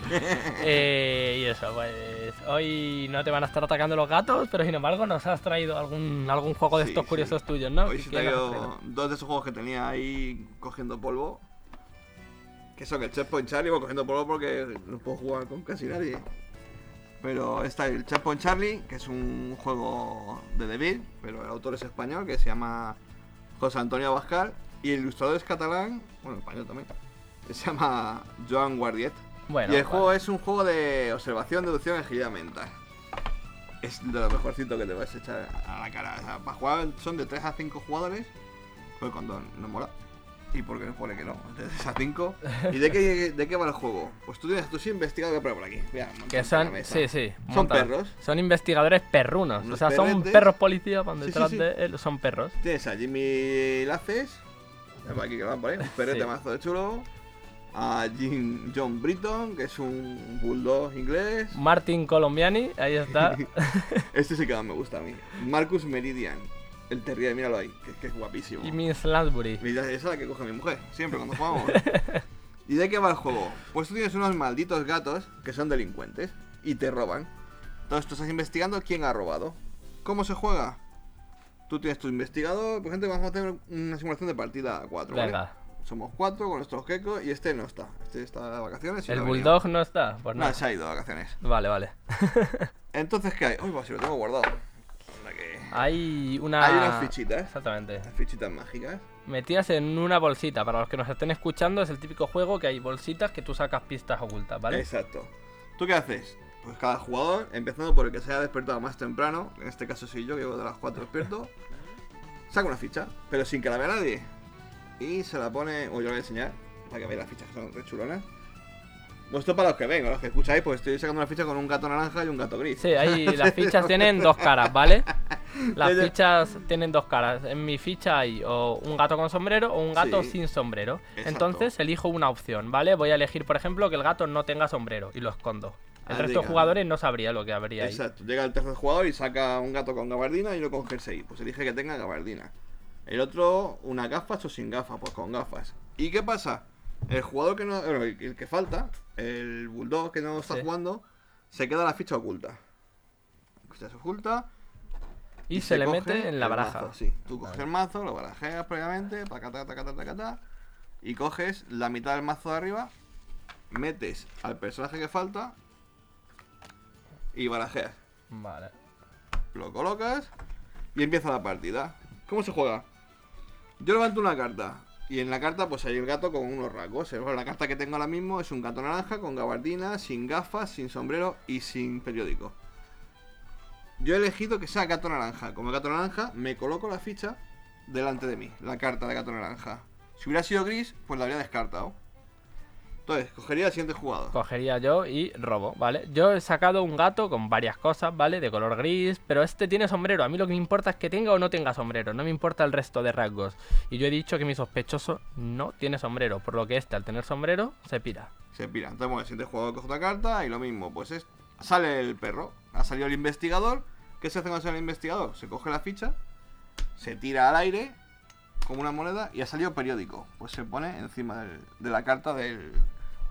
Eh, y eso, pues hoy no te van a estar atacando los gatos, pero sin embargo nos has traído algún, algún juego de Sí, estos curiosos tuyos, ¿no? Hoy sí ¿Qué nos has traigo traído? dos de esos juegos que tenía ahí cogiendo polvo. Que son el Checkpoint Charlie, voy cogiendo polvo porque no puedo jugar con casi nadie. Pero está el Checkpoint Charlie, que es un juego de Devil, pero el autor es español, que se llama José Antonio Abascal. Y el ilustrador es catalán, bueno, español también, que se llama Joan Guardiet. Bueno, y el vale. juego es un juego de observación, deducción y agilidad mental. Es de lo mejorcito que te vas a echar a la cara. O sea, para jugar son de 3 a 5 jugadores. Pues cuando no mola. Y porque no pone que no, 3 a 5. ¿Y de qué, de qué va el juego? Pues tú tienes, tú sí investigado que por aquí. Mira, Que son, sí, sí. Son montado. perros. Son investigadores perrunos. o sea, son perros policías Sí, sí, detrás sí. de él. Son perros. Tienes a Jimmy Laces. Por aquí que van por ahí. Un perrete mazo de chulo. A Jim, John Britton, que es un bulldog inglés. Martin Colombiani, ahí está. Este sí que más me gusta a mí. Marcus Meridian. El terrier, míralo ahí, que, que es guapísimo. y Miss Lansbury. Mira, esa es la que coge mi mujer, siempre cuando jugamos. ¿Y de qué va el juego? Pues tú tienes unos malditos gatos que son delincuentes y te roban. Entonces tú estás investigando quién ha robado. ¿Cómo se juega? Tú tienes tu investigador, por ejemplo, vamos a hacer una simulación de partida a 4. Venga. Somos cuatro con nuestros geckos y este no está. Este está de vacaciones. y El no bulldog no está. Pues No, no. se ha ido de vacaciones. Vale, vale. Entonces, ¿qué hay? Uy, pues si lo tengo guardado. Hay una. Hay unas fichitas. Exactamente. Las fichitas mágicas. Metidas en una bolsita. Para los que nos estén escuchando, es el típico juego que hay bolsitas que tú sacas pistas ocultas, ¿vale? Exacto. ¿Tú qué haces? Pues cada jugador, empezando por el que se haya despertado más temprano, en este caso soy yo, que llevo de las 4 despierto, saca una ficha, pero sin que la vea nadie. Y se la pone, o yo le voy a enseñar, para que veáis las fichas que son re chulonas. Pues esto para los que ven, los que escucháis, pues estoy sacando una ficha con un gato naranja y un gato gris. Sí, ahí las fichas tienen dos caras, ¿vale? Las fichas tienen dos caras. En mi ficha hay o un gato con sombrero o un gato Sí. sin sombrero. Exacto. Entonces elijo una opción, ¿vale? Voy a elegir, por ejemplo, que el gato no tenga sombrero y lo escondo. El Ah, resto de jugadores no sabría lo que habría ahí. Exacto, llega el tercer jugador y saca un gato con gabardina y uno con jersey. Pues elige que tenga gabardina. El otro, una gafas o sin gafas, pues con gafas. ¿Y qué pasa? El jugador que no. bueno, el, el que falta, el bulldog que no está Sí. jugando, se queda la ficha oculta. Ficha se oculta. Y, se, le mete en la baraja. mazo, sí, tú coges el mazo, lo barajeas previamente, tacata, tacata, tacata, y coges la mitad del mazo de arriba, metes al personaje que falta y barajeas Vale. lo colocas y empieza la partida. ¿Cómo se juega? Yo levanto una carta y en la carta pues hay el gato con unos rasgos. La carta que tengo ahora mismo es un gato naranja con gabardina, sin gafas, sin sombrero y sin periódico. Yo he elegido que sea gato naranja. Como gato naranja me coloco la ficha delante de mí, la carta de gato naranja. Si hubiera sido gris, pues la habría descartado. Entonces, cogería el siguiente jugador. Cogería yo y robo, ¿vale? Yo he sacado un gato con varias cosas, ¿vale? De color gris, pero este tiene sombrero. A mí lo que me importa es que tenga o no tenga sombrero, no me importa el resto de rasgos. Y yo he dicho que mi sospechoso no tiene sombrero, por lo que este al tener sombrero se pira. Se pira. Entonces, bueno, el siguiente jugador coge otra carta y lo mismo, pues es. Sale el perro. Ha salido el investigador. ¿Qué se hace cuando sale el investigador? Se coge la ficha, se tira al aire como una moneda y ha salido periódico. Pues se pone encima del- de la carta del,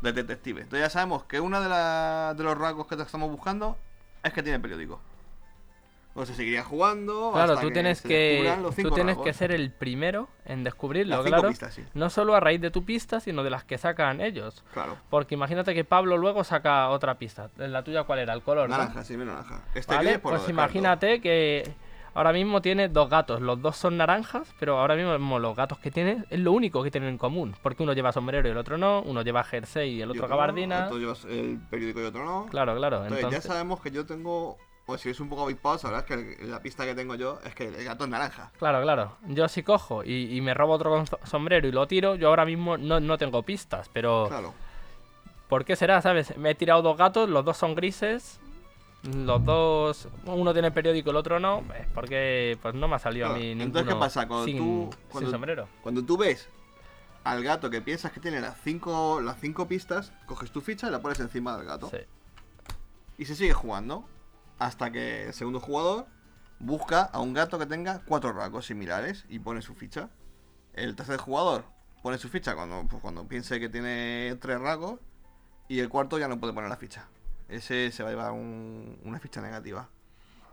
del detective. Entonces ya sabemos que uno de, la- de los rasgos que estamos buscando es que tiene periódico. Pues se seguiría jugando. Claro, hasta tú tienes se que tú tienes rasgos. que ser el primero en descubrirlo, Las claro. pistas, sí. No solo a raíz de tu pista, sino de las que sacan ellos. Claro. Porque imagínate que Pablo luego saca otra pista. ¿La tuya cuál era? El color, ¿no? Naranja, sí, mi naranja. Este Vale, pues pues imagínate que ahora mismo tiene dos gatos, los dos son naranjas, pero ahora mismo los gatos que tiene es lo único que tienen en común, porque uno lleva sombrero y el otro no, uno lleva jersey y el otro gabardina. otro lleva el periódico y otro no. Claro, claro, Entonces, entonces, ya sabemos que yo tengo. O si es un poco avispado, sabrás que la pista que tengo yo es que el gato es naranja. claro, claro. Yo si cojo y, y me robo otro sombrero y lo tiro, yo ahora mismo no, no tengo pistas, pero Claro. ¿por qué será, sabes? Me he tirado dos gatos, los dos son grises, los dos, uno tiene periódico, el otro no, es porque pues no me ha salido a mí entonces, ninguno ¿qué pasa? Cuando sin, tú- sin sombrero. Cuando tú ves al gato que piensas que tiene las cinco, las cinco pistas, coges tu ficha y la pones encima del gato. Sí. Y se sigue jugando hasta que el segundo jugador busca a un gato que tenga cuatro rasgos similares y pone su ficha. El tercer jugador pone su ficha cuando, pues, cuando piense que tiene tres rasgos y el cuarto ya no puede poner la ficha. Ese se va a llevar un- una ficha negativa.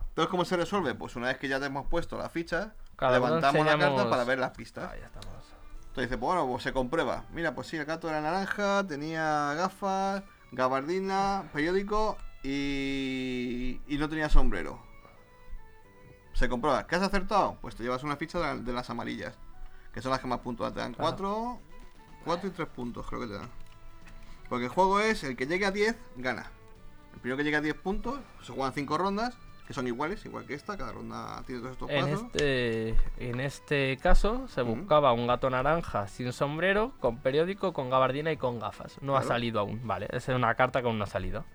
Entonces, ¿cómo se resuelve? Pues una vez que ya te hemos puesto la ficha, Cada levantamos la carta para ver las pistas. Ah, ya estamos. Entonces dice, pues bueno, pues se comprueba. Mira, pues sí, el gato era naranja, tenía gafas, gabardina, periódico y, y no tenía sombrero. Se comprueba. ¿Qué has acertado? Pues te llevas una ficha de, la- de las amarillas, que son las que más puntos. Te dan Claro. 4, 4 y 3 puntos, creo que te dan. Porque el juego es el que llegue a 10, gana. El primero que llegue a 10 puntos, se juegan 5 rondas, que son iguales, igual que esta, cada ronda tiene todos estos En pasos. este, en este caso se buscaba un gato naranja sin sombrero, con periódico, con gabardina y con gafas. No ha salido aún, vale. Esa es una carta que aún no ha salido.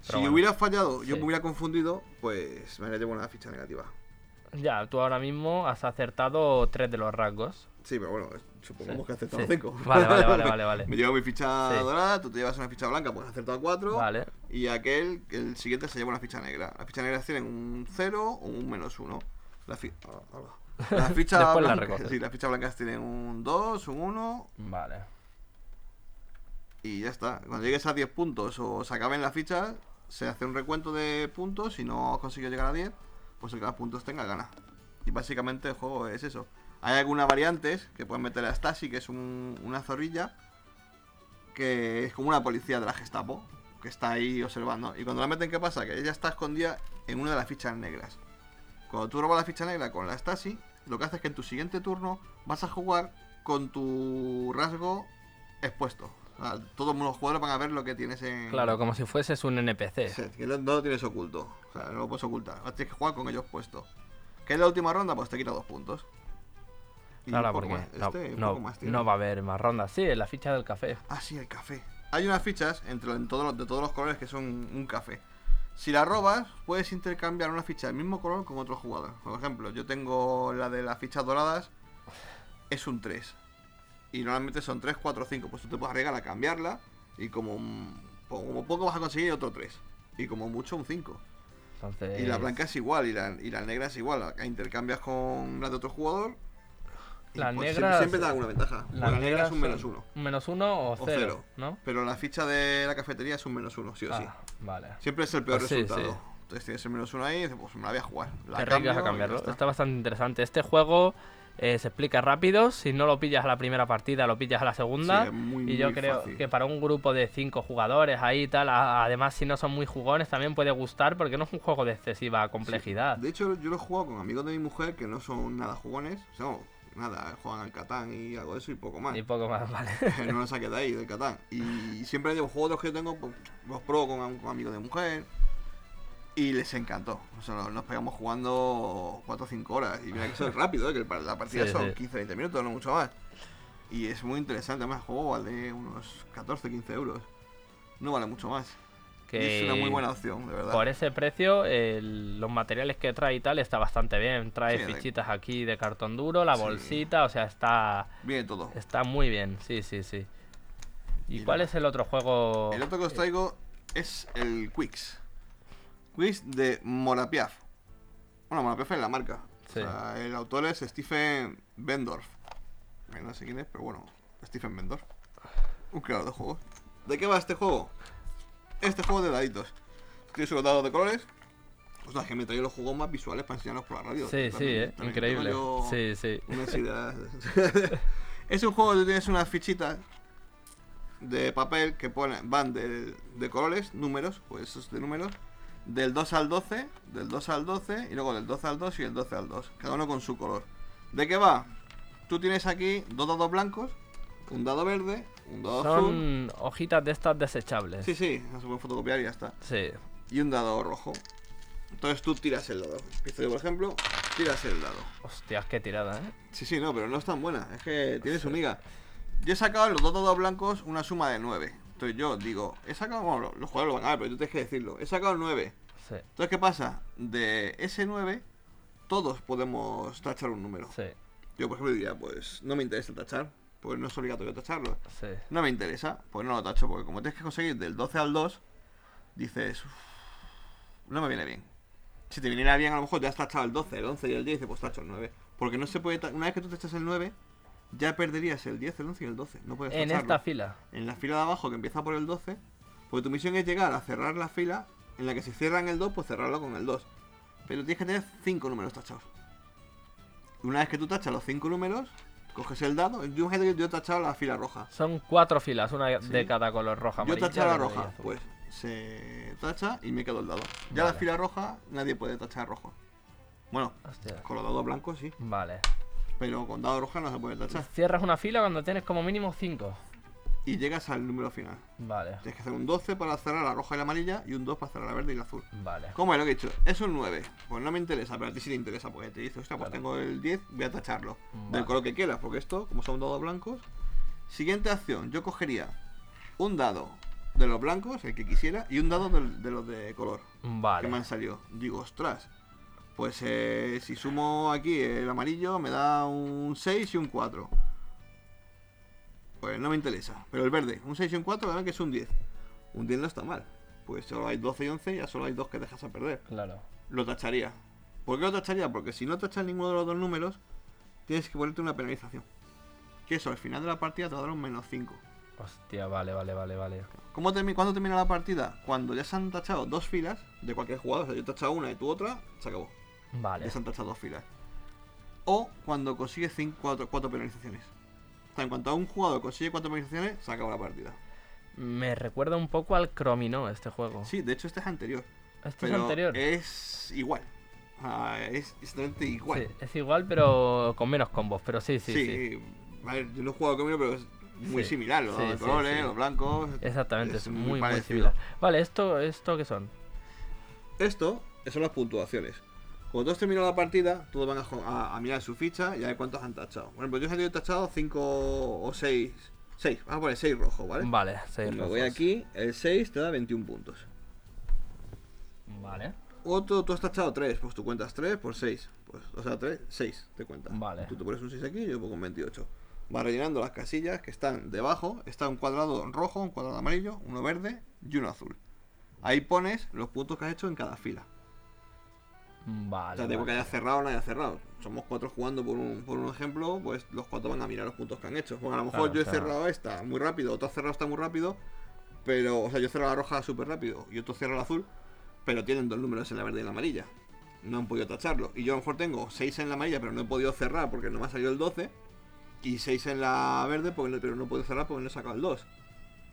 Si bueno. hubiera fallado, yo me hubiera confundido, pues me habría llevado una ficha negativa. Ya, tú ahora mismo has acertado tres de los rasgos. Sí, pero bueno, supongamos que has acertado sí. 5. Vale, vale, vale, vale, vale. Me llevo mi ficha dorada, tú te llevas una ficha blanca, pues has acertado 4. Vale. Y aquel, el siguiente se lleva una ficha negra. Las fichas negras tienen un 0 o un menos 1. La fi-. Las fichas la blancas, sí, las fichas blancas tienen un 2, un 1 Vale. y ya está. Cuando llegues a 10 puntos o se acaben las fichas, se hace un recuento de puntos. Si no has conseguido llegar a 10, pues el que más puntos tenga gana. Y básicamente el juego es eso. Hay algunas variantes que pueden meter a Stasi, que es un- una zorrilla, que es como una policía de la Gestapo, que está ahí observando. Y cuando la meten, ¿qué pasa? Que ella está escondida en una de las fichas negras. Cuando tú robas la ficha negra con la Stasi, lo que hace es que en tu siguiente turno vas a jugar con tu rasgo expuesto. O sea, todos los jugadores van a ver lo que tienes en. Claro, como si fueses un NPC. Sí, que no, lo tienes oculto. O sea, no lo puedes ocultar. Tienes que jugar con ellos puestos. Que es la última ronda, pues te quita dos puntos. Claro, porque más. no, Este, no- poco más no va a haber más rondas. Sí, la ficha del café. Ah, sí, el café. Hay unas fichas entre, en todos los, de todos los colores que son un café. Si la robas, puedes intercambiar una ficha del mismo color con otro jugador. Por ejemplo, yo tengo la de las fichas doradas, es un 3. Y normalmente son 3, 4, 5. Pues tú te puedes arriesgar a cambiarla y como, como poco vas a conseguir otro 3. Y como mucho un 5. Entonces. Y la blanca es igual, y la, y la negra es igual. Acá intercambias con la de otro jugador. Las negras- Siempre, siempre te da alguna ventaja. La negra es un menos uno. Un menos uno o O cero, cero. ¿no? Pero la ficha de la cafetería es un menos uno, sí o sí. Ah, vale. Siempre es el peor Pues sí, resultado. sí. Entonces tienes el menos uno ahí y dices, pues me la voy a jugar. La Te cambio a cambiarlo. está. Está bastante interesante. Este juego eh, se explica rápido. Si no lo pillas a la primera partida, lo pillas a la segunda. Sí, muy, y yo muy creo fácil. que para un grupo de cinco jugadores ahí y tal, a- además si no son muy jugones, también puede gustar porque no es un juego de excesiva complejidad. De hecho, yo lo he jugado con amigos de mi mujer que no son nada jugones. O sea, no, nada, juegan al Catán y algo de eso y poco más. Y poco más, vale. no lo saqué de ahí, del Catán. Y siempre digo, juegos los que tengo, pues, los pruebo con, con amigos de mujer. Y les encantó. O sea, nos, pegamos jugando 4 o 5 horas. Y mira que eso es rápido, ¿eh? que la partida Sí, son sí. 15 20 minutos, no mucho más. Y es muy interesante. Además, el juego vale unos 14 15 euros. No vale mucho más. Que es una muy buena opción, de verdad. Por ese precio, el- los materiales que trae y tal está bastante bien. Trae Sí, de- fichitas aquí de cartón duro, la Sí. bolsita, o sea, está, Viene todo. está muy bien. Sí, sí, sí. ¿Y Y cuál es el otro juego? El otro que os traigo es el Quicks. Quicks de Morapiaf. Bueno, Morapiaf es la marca. Sí. O sea, el autor es Stephen Bendorf. Eh, No sé quién es, pero bueno, Stephen Bendorf. Un creador de juegos. ¿De qué va este juego? Este juego de daditos. Tienes unos dados de colores. O sea, que me traigo los juegos más visuales para enseñarlos por la radio. Sí, sí, También- eh, también increíble. yo Sí, sí. unas ideas. es un juego donde tienes unas fichitas de papel que ponen, van de, de colores, números, pues esos de números, del 2 al 12, del 2 al 12 y luego del 12 al 2 y el 12 al 2, cada uno con su color. ¿De qué va? Tú tienes aquí dos dados blancos, un dado verde, un dado azul. Son hojitas de estas desechables. Sí, sí, no se puede fotocopiar y ya está. Sí. Y un dado rojo. Entonces tú tiras el dado. Empiezo yo, por ejemplo, tiras el dado. Hostias, qué tirada, ¿eh? Sí, sí, no, pero no es tan buena. Es que tiene su miga. Yo he sacado en los dos dados blancos una suma de 9. Entonces yo digo, he sacado, bueno, los jugadores lo van a ver, pero tú tienes que decirlo. He sacado 9. Sí, Entonces, ¿qué pasa? De ese 9, todos podemos tachar un número. sí, Yo, por ejemplo, diría, pues no me interesa tachar, pues no es obligatorio tacharlo. sí. No me interesa, pues no lo tacho, porque como tienes que conseguir del 12 al 2, dices, "Uf, no me viene bien. Si te viniera bien, a lo mejor ya has tachado el 12, el 11 y el 10, y pues tacho el 9. Porque no se puede, una vez que tú tachas el 9, ya perderías el 10, el 11 y el 12. No puedes En tacharlo. esta fila. En la fila de abajo, que empieza por el 12, pues tu misión es llegar a cerrar la fila en la que si cierran el 2, pues cerrarlo con el 2. Pero tienes que tener 5 números tachados. Una vez que tú tachas los 5 números, coges el dado. Yo yo he tachado la fila roja. Son cuatro filas, una Sí. de cada color roja, Yo he tachado la roja, azul. pues se tacha y me quedo el dado. Ya la fila roja nadie puede tachar rojo. Bueno, Hostia. con los dados blancos sí, Vale. pero con dado roja no se puede tachar. Cierras una fila cuando tienes como mínimo cinco. Y llegas al número final. Vale. Tienes que hacer un 12 para cerrar la roja y la amarilla y un 2 para cerrar la verde y la azul. Vale. ¿Cómo es lo que he dicho? Es un 9. Pues no me interesa, pero a ti sí te interesa, porque te dice, hostia, pues Claro. tengo el 10, voy a tacharlo. Vale. Del color que quieras, porque esto, como son dados blancos. Siguiente acción, yo cogería un dado de los blancos, el que quisiera, y un dado de, los de color que me Vale. han salido. Digo, ostras, pues eh, si sumo aquí el amarillo me da un 6 y un 4. Pues no me interesa. Pero el verde, un 6 y un 4, verán que es un 10. Un 10 no está mal. Pues solo hay 12 y 11, ya solo hay dos que dejas a perder. Claro. Lo tacharía. ¿Por qué lo tacharía? Porque si no tachas ninguno de los dos números, tienes que ponerte una penalización. Que eso, al final de la partida te va a dar un menos 5. Hostia, vale, vale, vale, vale. ¿Cómo termi- ¿Cuándo termina la partida? Cuando ya se han tachado dos filas de cualquier jugador. O sea, yo he tachado una y tú otra, se acabó. Vale. Ya se han tachado dos filas. O cuando consigue cinco, cuatro, cuatro penalizaciones. O sea, en cuanto a un jugador consigue cuatro penalizaciones, se acaba la partida. Me recuerda un poco al Cromino este juego. Sí, de hecho este es anterior. Este es pero anterior. Es igual. Es exactamente igual. Sí, es igual, pero con menos combos. Pero sí, sí, Sí, sí. A ver, yo no he jugado conmigo, pero es muy Sí, similar. Los sí, colores, los blancos. Exactamente, es, muy, muy parecido. similar. Vale, ¿esto, esto qué son? Esto son las puntuaciones. Cuando tú has terminado la partida, todos van a, a- a mirar su ficha y a ver cuántos han tachado. Por ejemplo, yo he tachado 5 o 6. 6, vamos a poner 6 rojo, ¿vale? Vale, seis Y me voy rojos. aquí, el 6 te da 21 puntos. Vale. Otro, tú has tachado 3, pues tú cuentas 3 por 6. Pues, o sea, 3, 6 te cuenta. Vale. Tú te pones un 6 aquí y yo pongo un 28. Vas rellenando las casillas que están debajo. Está un cuadrado rojo, un cuadrado amarillo, uno verde y uno azul. Ahí pones los puntos que has hecho en cada fila. Vale. O sea, digo que haya cerrado o no haya cerrado. Somos cuatro jugando por un, por un ejemplo, pues los cuatro van a mirar los puntos que han hecho. Bueno, a lo mejor Claro, yo he claro. cerrado esta muy rápido, otro ha cerrado esta muy rápido, pero, o sea, yo he cerrado la roja súper rápido y otro cierra la azul, pero tienen dos números en la verde y en la amarilla. No han podido tacharlo. Y yo a lo mejor tengo seis en la amarilla, pero no he podido cerrar porque no me ha salido el 12, y seis en la verde, porque no- pero no he podido cerrar porque no he sacado el 2.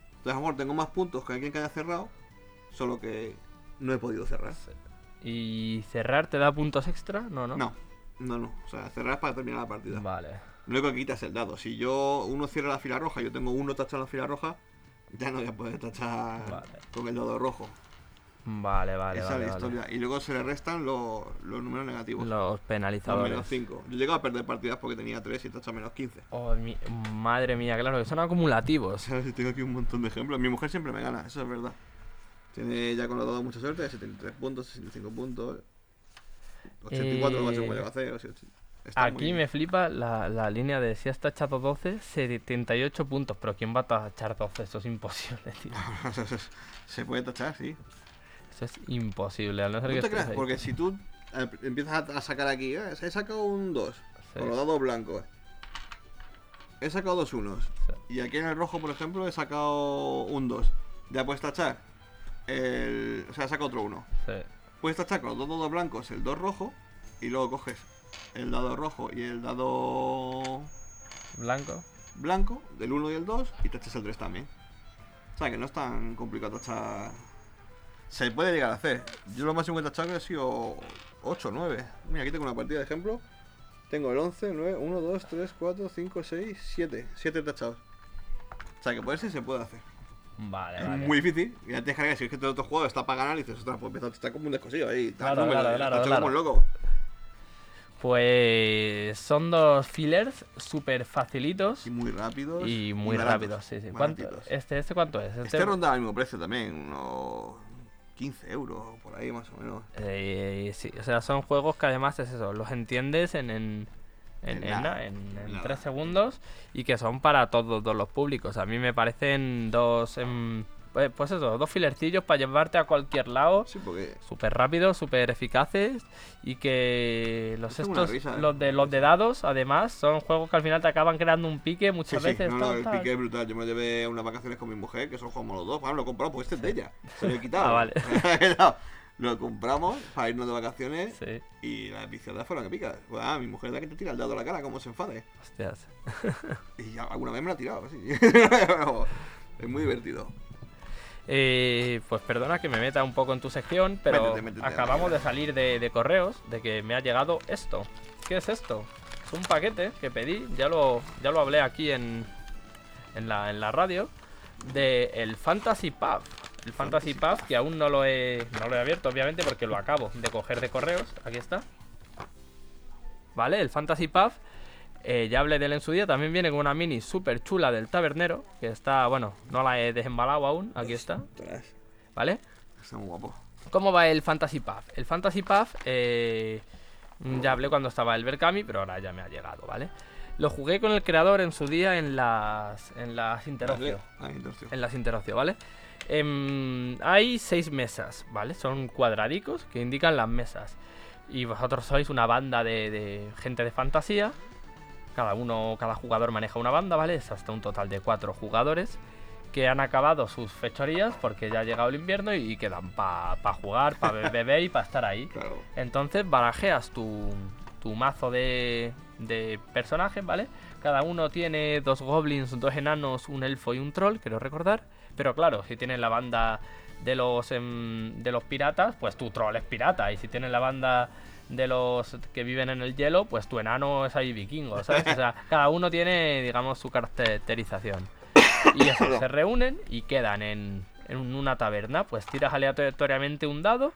Entonces a lo mejor tengo más puntos que alguien que haya cerrado, solo que no he podido cerrar. ¿Y cerrar te da puntos extra? No, no. No, no, no. O sea, cerrar es para terminar la partida. Vale. Lo único que quitas el dado. Si yo uno cierra la fila roja yo tengo uno tachado en la fila roja, ya no voy a poder tachar Vale. con el dado rojo. Vale, vale, Esa vale. es la vale. historia. Y luego se le restan los, los números negativos. Los Los penalizadores. menos 5. Yo llego a perder partidas porque tenía 3 y tachado menos 15. Oh, mi- madre mía, claro, que son acumulativos. Tengo aquí un montón de ejemplos. Mi mujer siempre me gana, eso es verdad. Tiene ya con los dados mucha suerte, 73 puntos, 65 puntos. 84 no sé cómo Eh, llega a hacer. sea, está Aquí me flipa la, la línea de si has tachado 12, 78 puntos. Pero ¿quién va a tachar 12? Eso es imposible, tío. se puede tachar, sí. Eso es imposible, a no ser No que te creas, porque si tú eh, empiezas a, a sacar aquí, eh, he sacado un 2 Sí. con los dados blancos. He sacado dos unos. Sí. Y aquí en el rojo, por ejemplo, he sacado un 2. Ya puedes tachar. El, o sea, he sacado otro 1. Sí. Puedes tachar con los dos dados blancos el 2 rojo. Y luego coges el dado rojo y el dado Blanco. blanco del 1 y el 2 y tachas el 3 también. O sea que no es tan complicado tachar. Se puede llegar a hacer. Yo lo máximo que he tachado que ha sido 8 9. Mira, aquí tengo una partida de ejemplo. Tengo el 11, 9, 1, 2, 3, 4, 5, 6, 7. 7 tachados. O sea que por eso se puede hacer. Vale, Es vale. muy difícil. Y ya tienes que cargar. Si es que el otro juego está para ganar y dices, ostras, pues estar como un descosillo ahí. Claro, número, claro, claro, tacha claro. como un loco. Pues son dos fillers súper facilitos Y muy rápidos. y muy rápidos. Sí, sí. ¿Cuánto- este, ¿Este cuánto es? Este ronda al mismo precio también, unos 15 euros, por ahí más o menos. Eh, sí, o sea, son juegos que además es eso, los entiendes en, en, en, En nada, tres segundos y que son para todos, todos los públicos. A mí me parecen dos, pues pues eso, dos filercillos para llevarte a cualquier lado. Sí, porque Súper rápidos, súper eficaces y que los estos, risa, ¿eh? los de los de dados, además, son juegos que al final te acaban creando un pique muchas sí, veces. no, no, tal, el tal. pique es brutal. Yo me llevé unas vacaciones con mi mujer, que son como los dos. Bueno, lo he comprado, pues este es de ella. Se lo he quitado. Ah, vale. No, lo compramos para irnos de vacaciones Sí, y las viciadas fueron que pica. Ah, mi mujer es la que te tira el dado a la cara, como se enfade. hostias. Y alguna vez me la ha tirado, así. es muy divertido. Eh, pues perdona que me meta un poco en tu sección, pero Métete, métete, acabamos de salir de, de correos de que me ha llegado esto. ¿Qué es esto? Es un paquete que pedí, ya lo, ya lo hablé aquí en, en, la, en la radio, de el Fantasy Pub. El Fantasy Pub, que aún no lo, he, no lo he abierto, obviamente, porque lo acabo de coger de correos. Aquí está. ¿Vale? El Fantasy Pub. eh, ya hablé de él en su día. También viene con una mini súper chula del tabernero. Que está, bueno, no la he desembalado aún. Aquí está. ¿Vale? Está muy guapo. ¿Cómo va el Fantasy Puff? El Fantasy Puff, eh, ya hablé cuando estaba el Berkami, pero ahora ya me ha llegado, ¿vale? Lo jugué con el creador en su día en las, en las Interocio. En las Interocio, ¿vale? Em, hay seis mesas, ¿vale? Son cuadradicos que indican las mesas. Y vosotros sois una banda de, de gente de fantasía. Cada uno, cada jugador maneja una banda, ¿vale? Es hasta un total de cuatro jugadores que han acabado sus fechorías porque ya ha llegado el invierno y quedan para jugar, para beber y para estar ahí. Claro. Entonces barajeas tu, tu mazo de, de personajes, ¿vale? Cada uno tiene dos goblins, dos enanos, un elfo y un troll, quiero recordar. Pero claro, si tienes la banda de los, em, de los piratas, pues tu troll es pirata. Y si tienes la banda de los que viven en el hielo, pues tu enano es ahí vikingo, ¿sabes? O sea, cada uno tiene, digamos, su caracterización. Y eso, se reúnen y quedan en, en una taberna. Pues tiras aleatoriamente un dado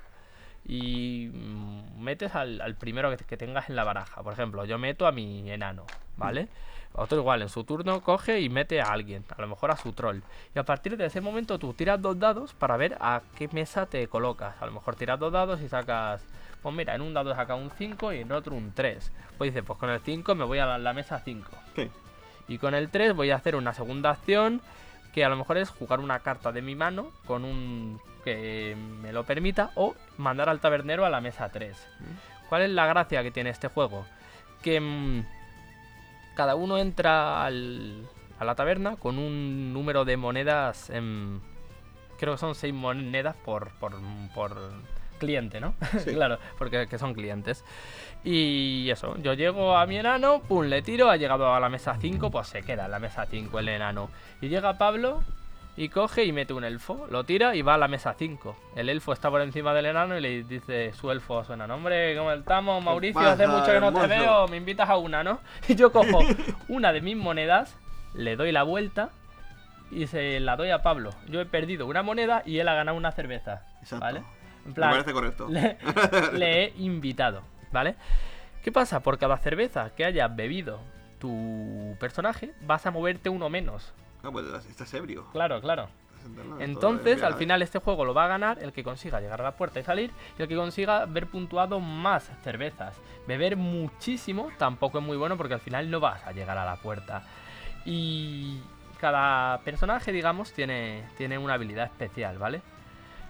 y mm, metes al, al primero que, que tengas en la baraja. Por ejemplo, yo meto a mi enano, ¿vale? Otro igual, en su turno coge y mete a alguien, a lo mejor a su troll. Y a partir de ese momento tú tiras dos dados para ver a qué mesa te colocas. A lo mejor tiras dos dados y sacas... Pues mira, en un dado saca un 5 y en otro un 3. Pues dices, pues con el 5 me voy a la, la mesa 5. Sí. Y con el 3 voy a hacer una segunda acción que a lo mejor es jugar una carta de mi mano con un que me lo permita o mandar al tabernero a la mesa 3. ¿Cuál es la gracia que tiene este juego? Que mm, cada uno entra al- a la taberna con un número de monedas, creo que son 6 monedas por, por, por cliente, ¿no? Sí. claro, porque que son clientes. Y eso, yo llego a mi enano, pum, le tiro, ha llegado a la mesa 5, pues se queda en la mesa 5 el enano. Y llega Pablo y coge y mete un elfo, lo tira y va a la mesa 5. El elfo está por encima del enano y le dice su elfo a su enano, hombre, ¿cómo estamos, Mauricio? Hace mucho que no te hermoso?" veo, me invitas a una, ¿no? Y yo cojo una de mis monedas, le doy la vuelta y se la doy a Pablo. Yo he perdido una moneda y él ha ganado una cerveza. Exacto. ¿Vale? En Me plan, parece correcto. le, le he invitado, ¿vale? ¿Qué pasa? Por cada cerveza que haya bebido tu personaje, vas a moverte uno menos. No, pues estás ebrio. Claro, claro. Entonces, al final, este juego lo va a ganar el que consiga llegar a la puerta y salir, y el que consiga ver puntuado más cervezas. Beber muchísimo tampoco es muy bueno porque al final no vas a llegar a la puerta. Y cada personaje, digamos, tiene, tiene una habilidad especial, ¿vale?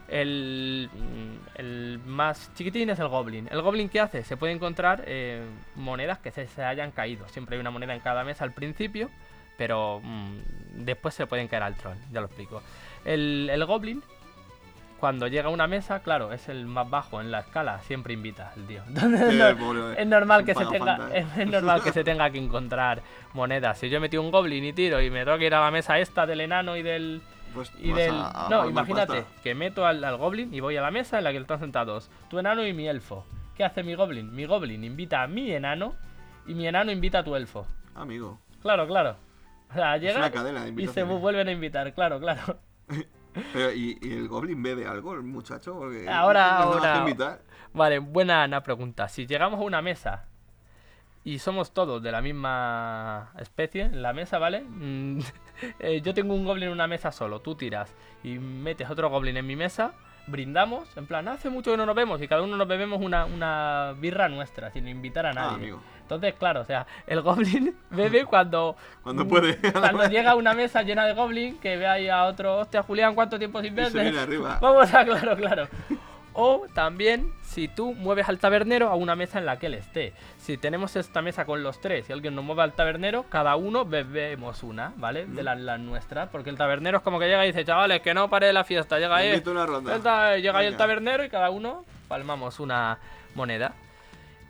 El, mm, el más chiquitín es el Goblin. ¿El Goblin qué hace? Se puede encontrar eh, monedas que se, se hayan caído. Siempre hay una moneda en cada mesa al principio, pero mm, después se pueden caer al troll, ya lo explico. El, el Goblin, cuando llega a una mesa, claro, es el más bajo en la escala, siempre invita el tío. Entonces, Sí, no- el pobre- es normal que se tenga es, es normal que se tenga que encontrar monedas. Si yo metí un Goblin y tiro y me tengo que ir a la mesa esta del enano y del Pues y del. a- a no, imagínate pasta. que meto al, al goblin y voy a la mesa en la que están sentados tu enano y mi elfo. ¿Qué hace mi goblin? Mi goblin invita a mi enano y mi enano invita a tu elfo. Amigo. Claro, claro. O sea, Es llega una cadena de y se vuelven a invitar, claro, claro. Pero, ¿y, y el Goblin bebe algo, el muchacho? Porque Ahora, no ahora. invitar. Vale, buena una pregunta. Si llegamos a una mesa y somos todos de la misma especie en la mesa, ¿vale? Mm, eh, yo tengo un goblin en una mesa solo, tú tiras y metes otro goblin en mi mesa, brindamos, en plan, hace mucho que no nos vemos y cada uno nos bebemos una, una birra nuestra, sin invitar a Ah, nadie. amigo. Entonces, claro, o sea, el goblin bebe cuando. Cuando puede. Cuando llega a una mesa llena de goblin, que ve ahí a otro, hostia, Julián, ¿cuánto tiempo sin arriba. Vamos a, claro, claro. O también, si tú mueves al tabernero a una mesa en la que él esté. Si tenemos esta mesa con los tres y alguien nos mueve al tabernero, cada uno bebemos una, ¿vale? De las las nuestras. Porque el tabernero es como que llega y dice, chavales, que no pare la fiesta, llega ahí. Una ronda. Llega ahí el tabernero y cada uno palmamos una moneda.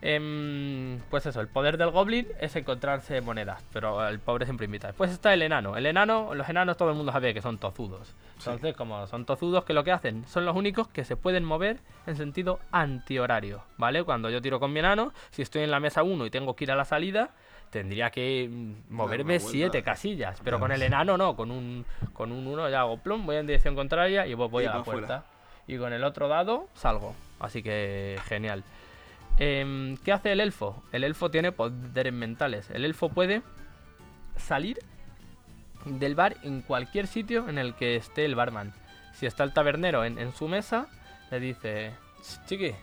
Em, pues eso, el poder del goblin es encontrarse monedas, pero el pobre siempre invita. Después está el enano. El enano, los enanos todo el mundo sabe que son tozudos. Entonces, como son tozudos, ¿qué lo que hacen? Son los únicos que se pueden mover en sentido antihorario, ¿vale? Cuando yo tiro con mi enano, si estoy en la mesa 1 y tengo que ir a la salida, tendría que mm, moverme. 7 casillas. Pero con el enano no, con un con un 1 ya hago plum, voy en dirección contraria y voy, voy Y a la fuera. puerta. Y con el otro dado salgo. Así que genial. Em, ¿Qué hace el elfo? El elfo tiene poderes mentales. El elfo puede salir del bar en cualquier sitio en el que esté el barman. Si está el tabernero en, en su mesa, le dice, chiqui,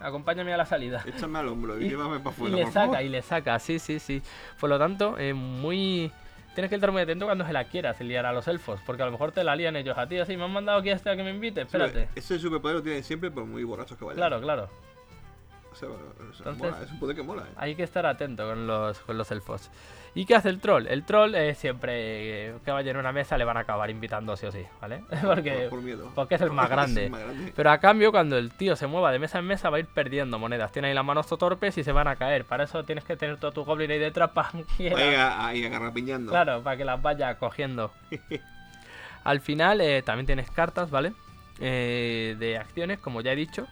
acompáñame a la salida. Échame al hombro y, Y- llévame para Y afuera, le por saca, favor. y le saca, sí, sí, sí. Por lo tanto, eh, muy... Tienes que estar muy atento cuando se la quieras liar a los elfos, porque a lo mejor te la lían ellos a ti, así, me han mandado aquí hasta que me invite, espérate. Ese superpoder lo tienen siempre por muy borrachos que vayan. Claro, claro. O sea, o sea, Entonces- mola, es un poder que mola, eh. Hay que estar atento con los, con los elfos. ¿Y qué hace el troll? El troll eh, siempre eh, que vaya en una mesa le van a acabar invitando sí o sí, ¿vale? Porque, por, miedo. porque es el más grande. el más grande. Pero a cambio, cuando el tío se mueva de mesa en mesa, va a ir perdiendo monedas. Tiene ahí las manos torpes y se van a caer. Para eso tienes que tener todo tu goblin ahí detrás para que... Ahí agarrapiñando. Claro, para que las vaya cogiendo. Al final eh, también tienes cartas, ¿vale? Eh, de acciones, como ya he dicho,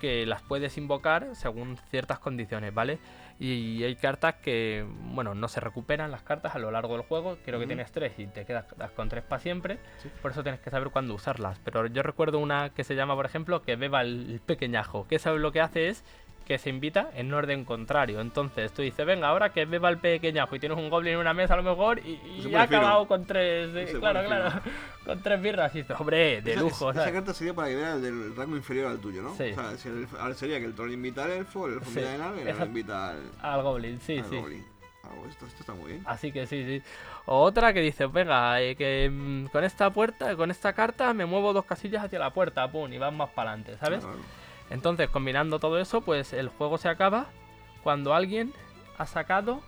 que las puedes invocar según ciertas condiciones, ¿vale? Y hay cartas que, bueno, no se recuperan las cartas a lo largo del juego. Creo que tienes tres y te quedas das con tres para siempre. Sí. Por eso tienes que saber cuándo usarlas. Pero yo recuerdo una que se llama, por ejemplo, que beba el pequeñajo. Que eso lo que hace es que se invita en orden contrario. Entonces tú dices, venga, ahora que beba el pequeñajo y tienes un goblin en una mesa a lo mejor y, y Se ha acabado con tres, eh, claro, con tres birras y dices, hombre, de Esa- lujo, esa, carta sería para que vea el del rango inferior al tuyo, ¿no? Sí. O sea, el elfo- ahora sería que el troll invita al elfo, el elfo Sí. invita al enano y el enano invita al, Al goblin, sí, al sí. goblin. Ah, pues esto, esto está muy bien. Así que sí, sí. O otra que dice, venga, eh, que mm, con esta puerta, con esta carta me muevo dos casillas hacia la puerta, pum, y vas más para adelante, ¿sabes? Claro. Entonces, combinando todo eso, pues el juego se acaba cuando alguien ha sacado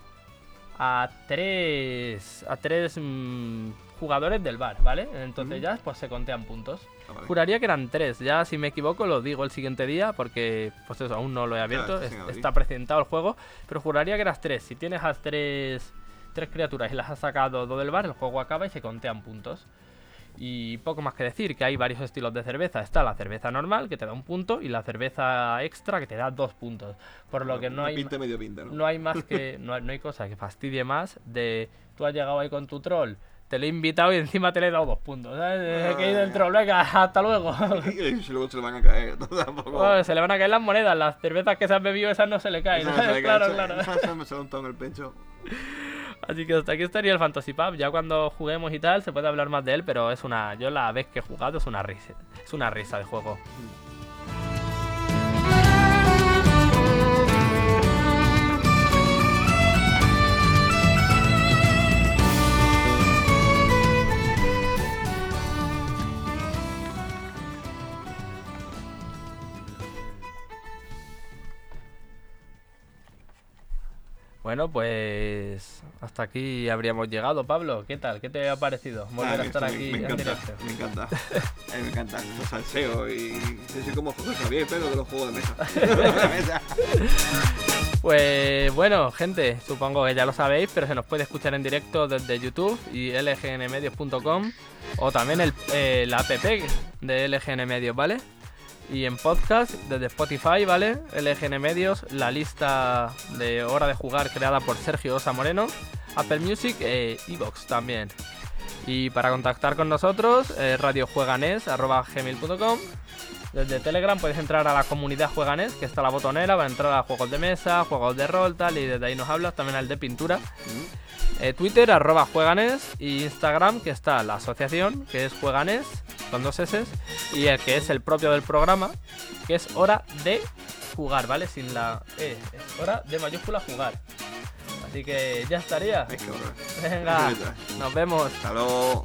a tres a tres mm, jugadores del bar, ¿vale? Entonces ya pues se contean puntos. Ah, vale. Juraría que eran tres, ya si me equivoco lo digo el siguiente día porque pues eso, aún no lo he abierto, es- está presentado el juego, pero juraría que eras tres. Si tienes a tres, tres criaturas y las has sacado dos del bar, el juego acaba y se contean puntos. Y poco más que decir, que hay varios estilos de cerveza. Está la cerveza normal, que te da un punto, y la cerveza extra, que te da dos puntos. Por lo que no hay, pinta medio pinta, ¿no? no hay más que. No hay, no hay cosa que fastidie más de. Tú has llegado ahí con tu troll, te le he invitado y encima te le he dado dos puntos. ¿sabes? que el troll, venga, hasta luego. y luego se le van a caer. Tampoco. Oh, se le van a caer las monedas, las cervezas que se han bebido, esas no se le caen. No se le cae, claro, claro. me se untado en el pecho. Así que hasta aquí estaría el Fantasy Pub. Ya cuando juguemos y tal se puede hablar más de él, pero es una. Yo la vez que he jugado es una risa. Es una risa de juego. Bueno, pues hasta aquí habríamos llegado, Pablo. ¿Qué tal? ¿Qué te ha parecido volver Ah, a estar aquí me, me en encanta, directo? me encanta. A mí me encanta el salseo y sí, sí, como José Javier, pero de los juegos de mesa. De mesa. Pues bueno, gente, supongo que ya lo sabéis, pero se nos puede escuchar en directo desde YouTube y lgnmedios.com o también el, eh, la app de LGN Medios, ¿vale? Y en podcast desde Spotify, ¿vale? LGN Medios, la lista de hora de jugar creada por Sergio Osa Moreno, Apple Music e Evox también. Y para contactar con nosotros, eh, radiojueganes.gmail.com desde Telegram puedes entrar a la comunidad Jueganes, que está la botonera, va a entrar a juegos de mesa, juegos de rol, tal, y desde ahí nos hablas, también al de pintura. Eh, Twitter, arroba Jueganes, y Instagram, que está la asociación, que es Jueganes, con dos S, y el que es el propio del programa, que es hora de jugar, ¿vale? Sin la E, es hora de mayúscula jugar. Así que ya estaría. Venga, nos vemos. Hasta luego.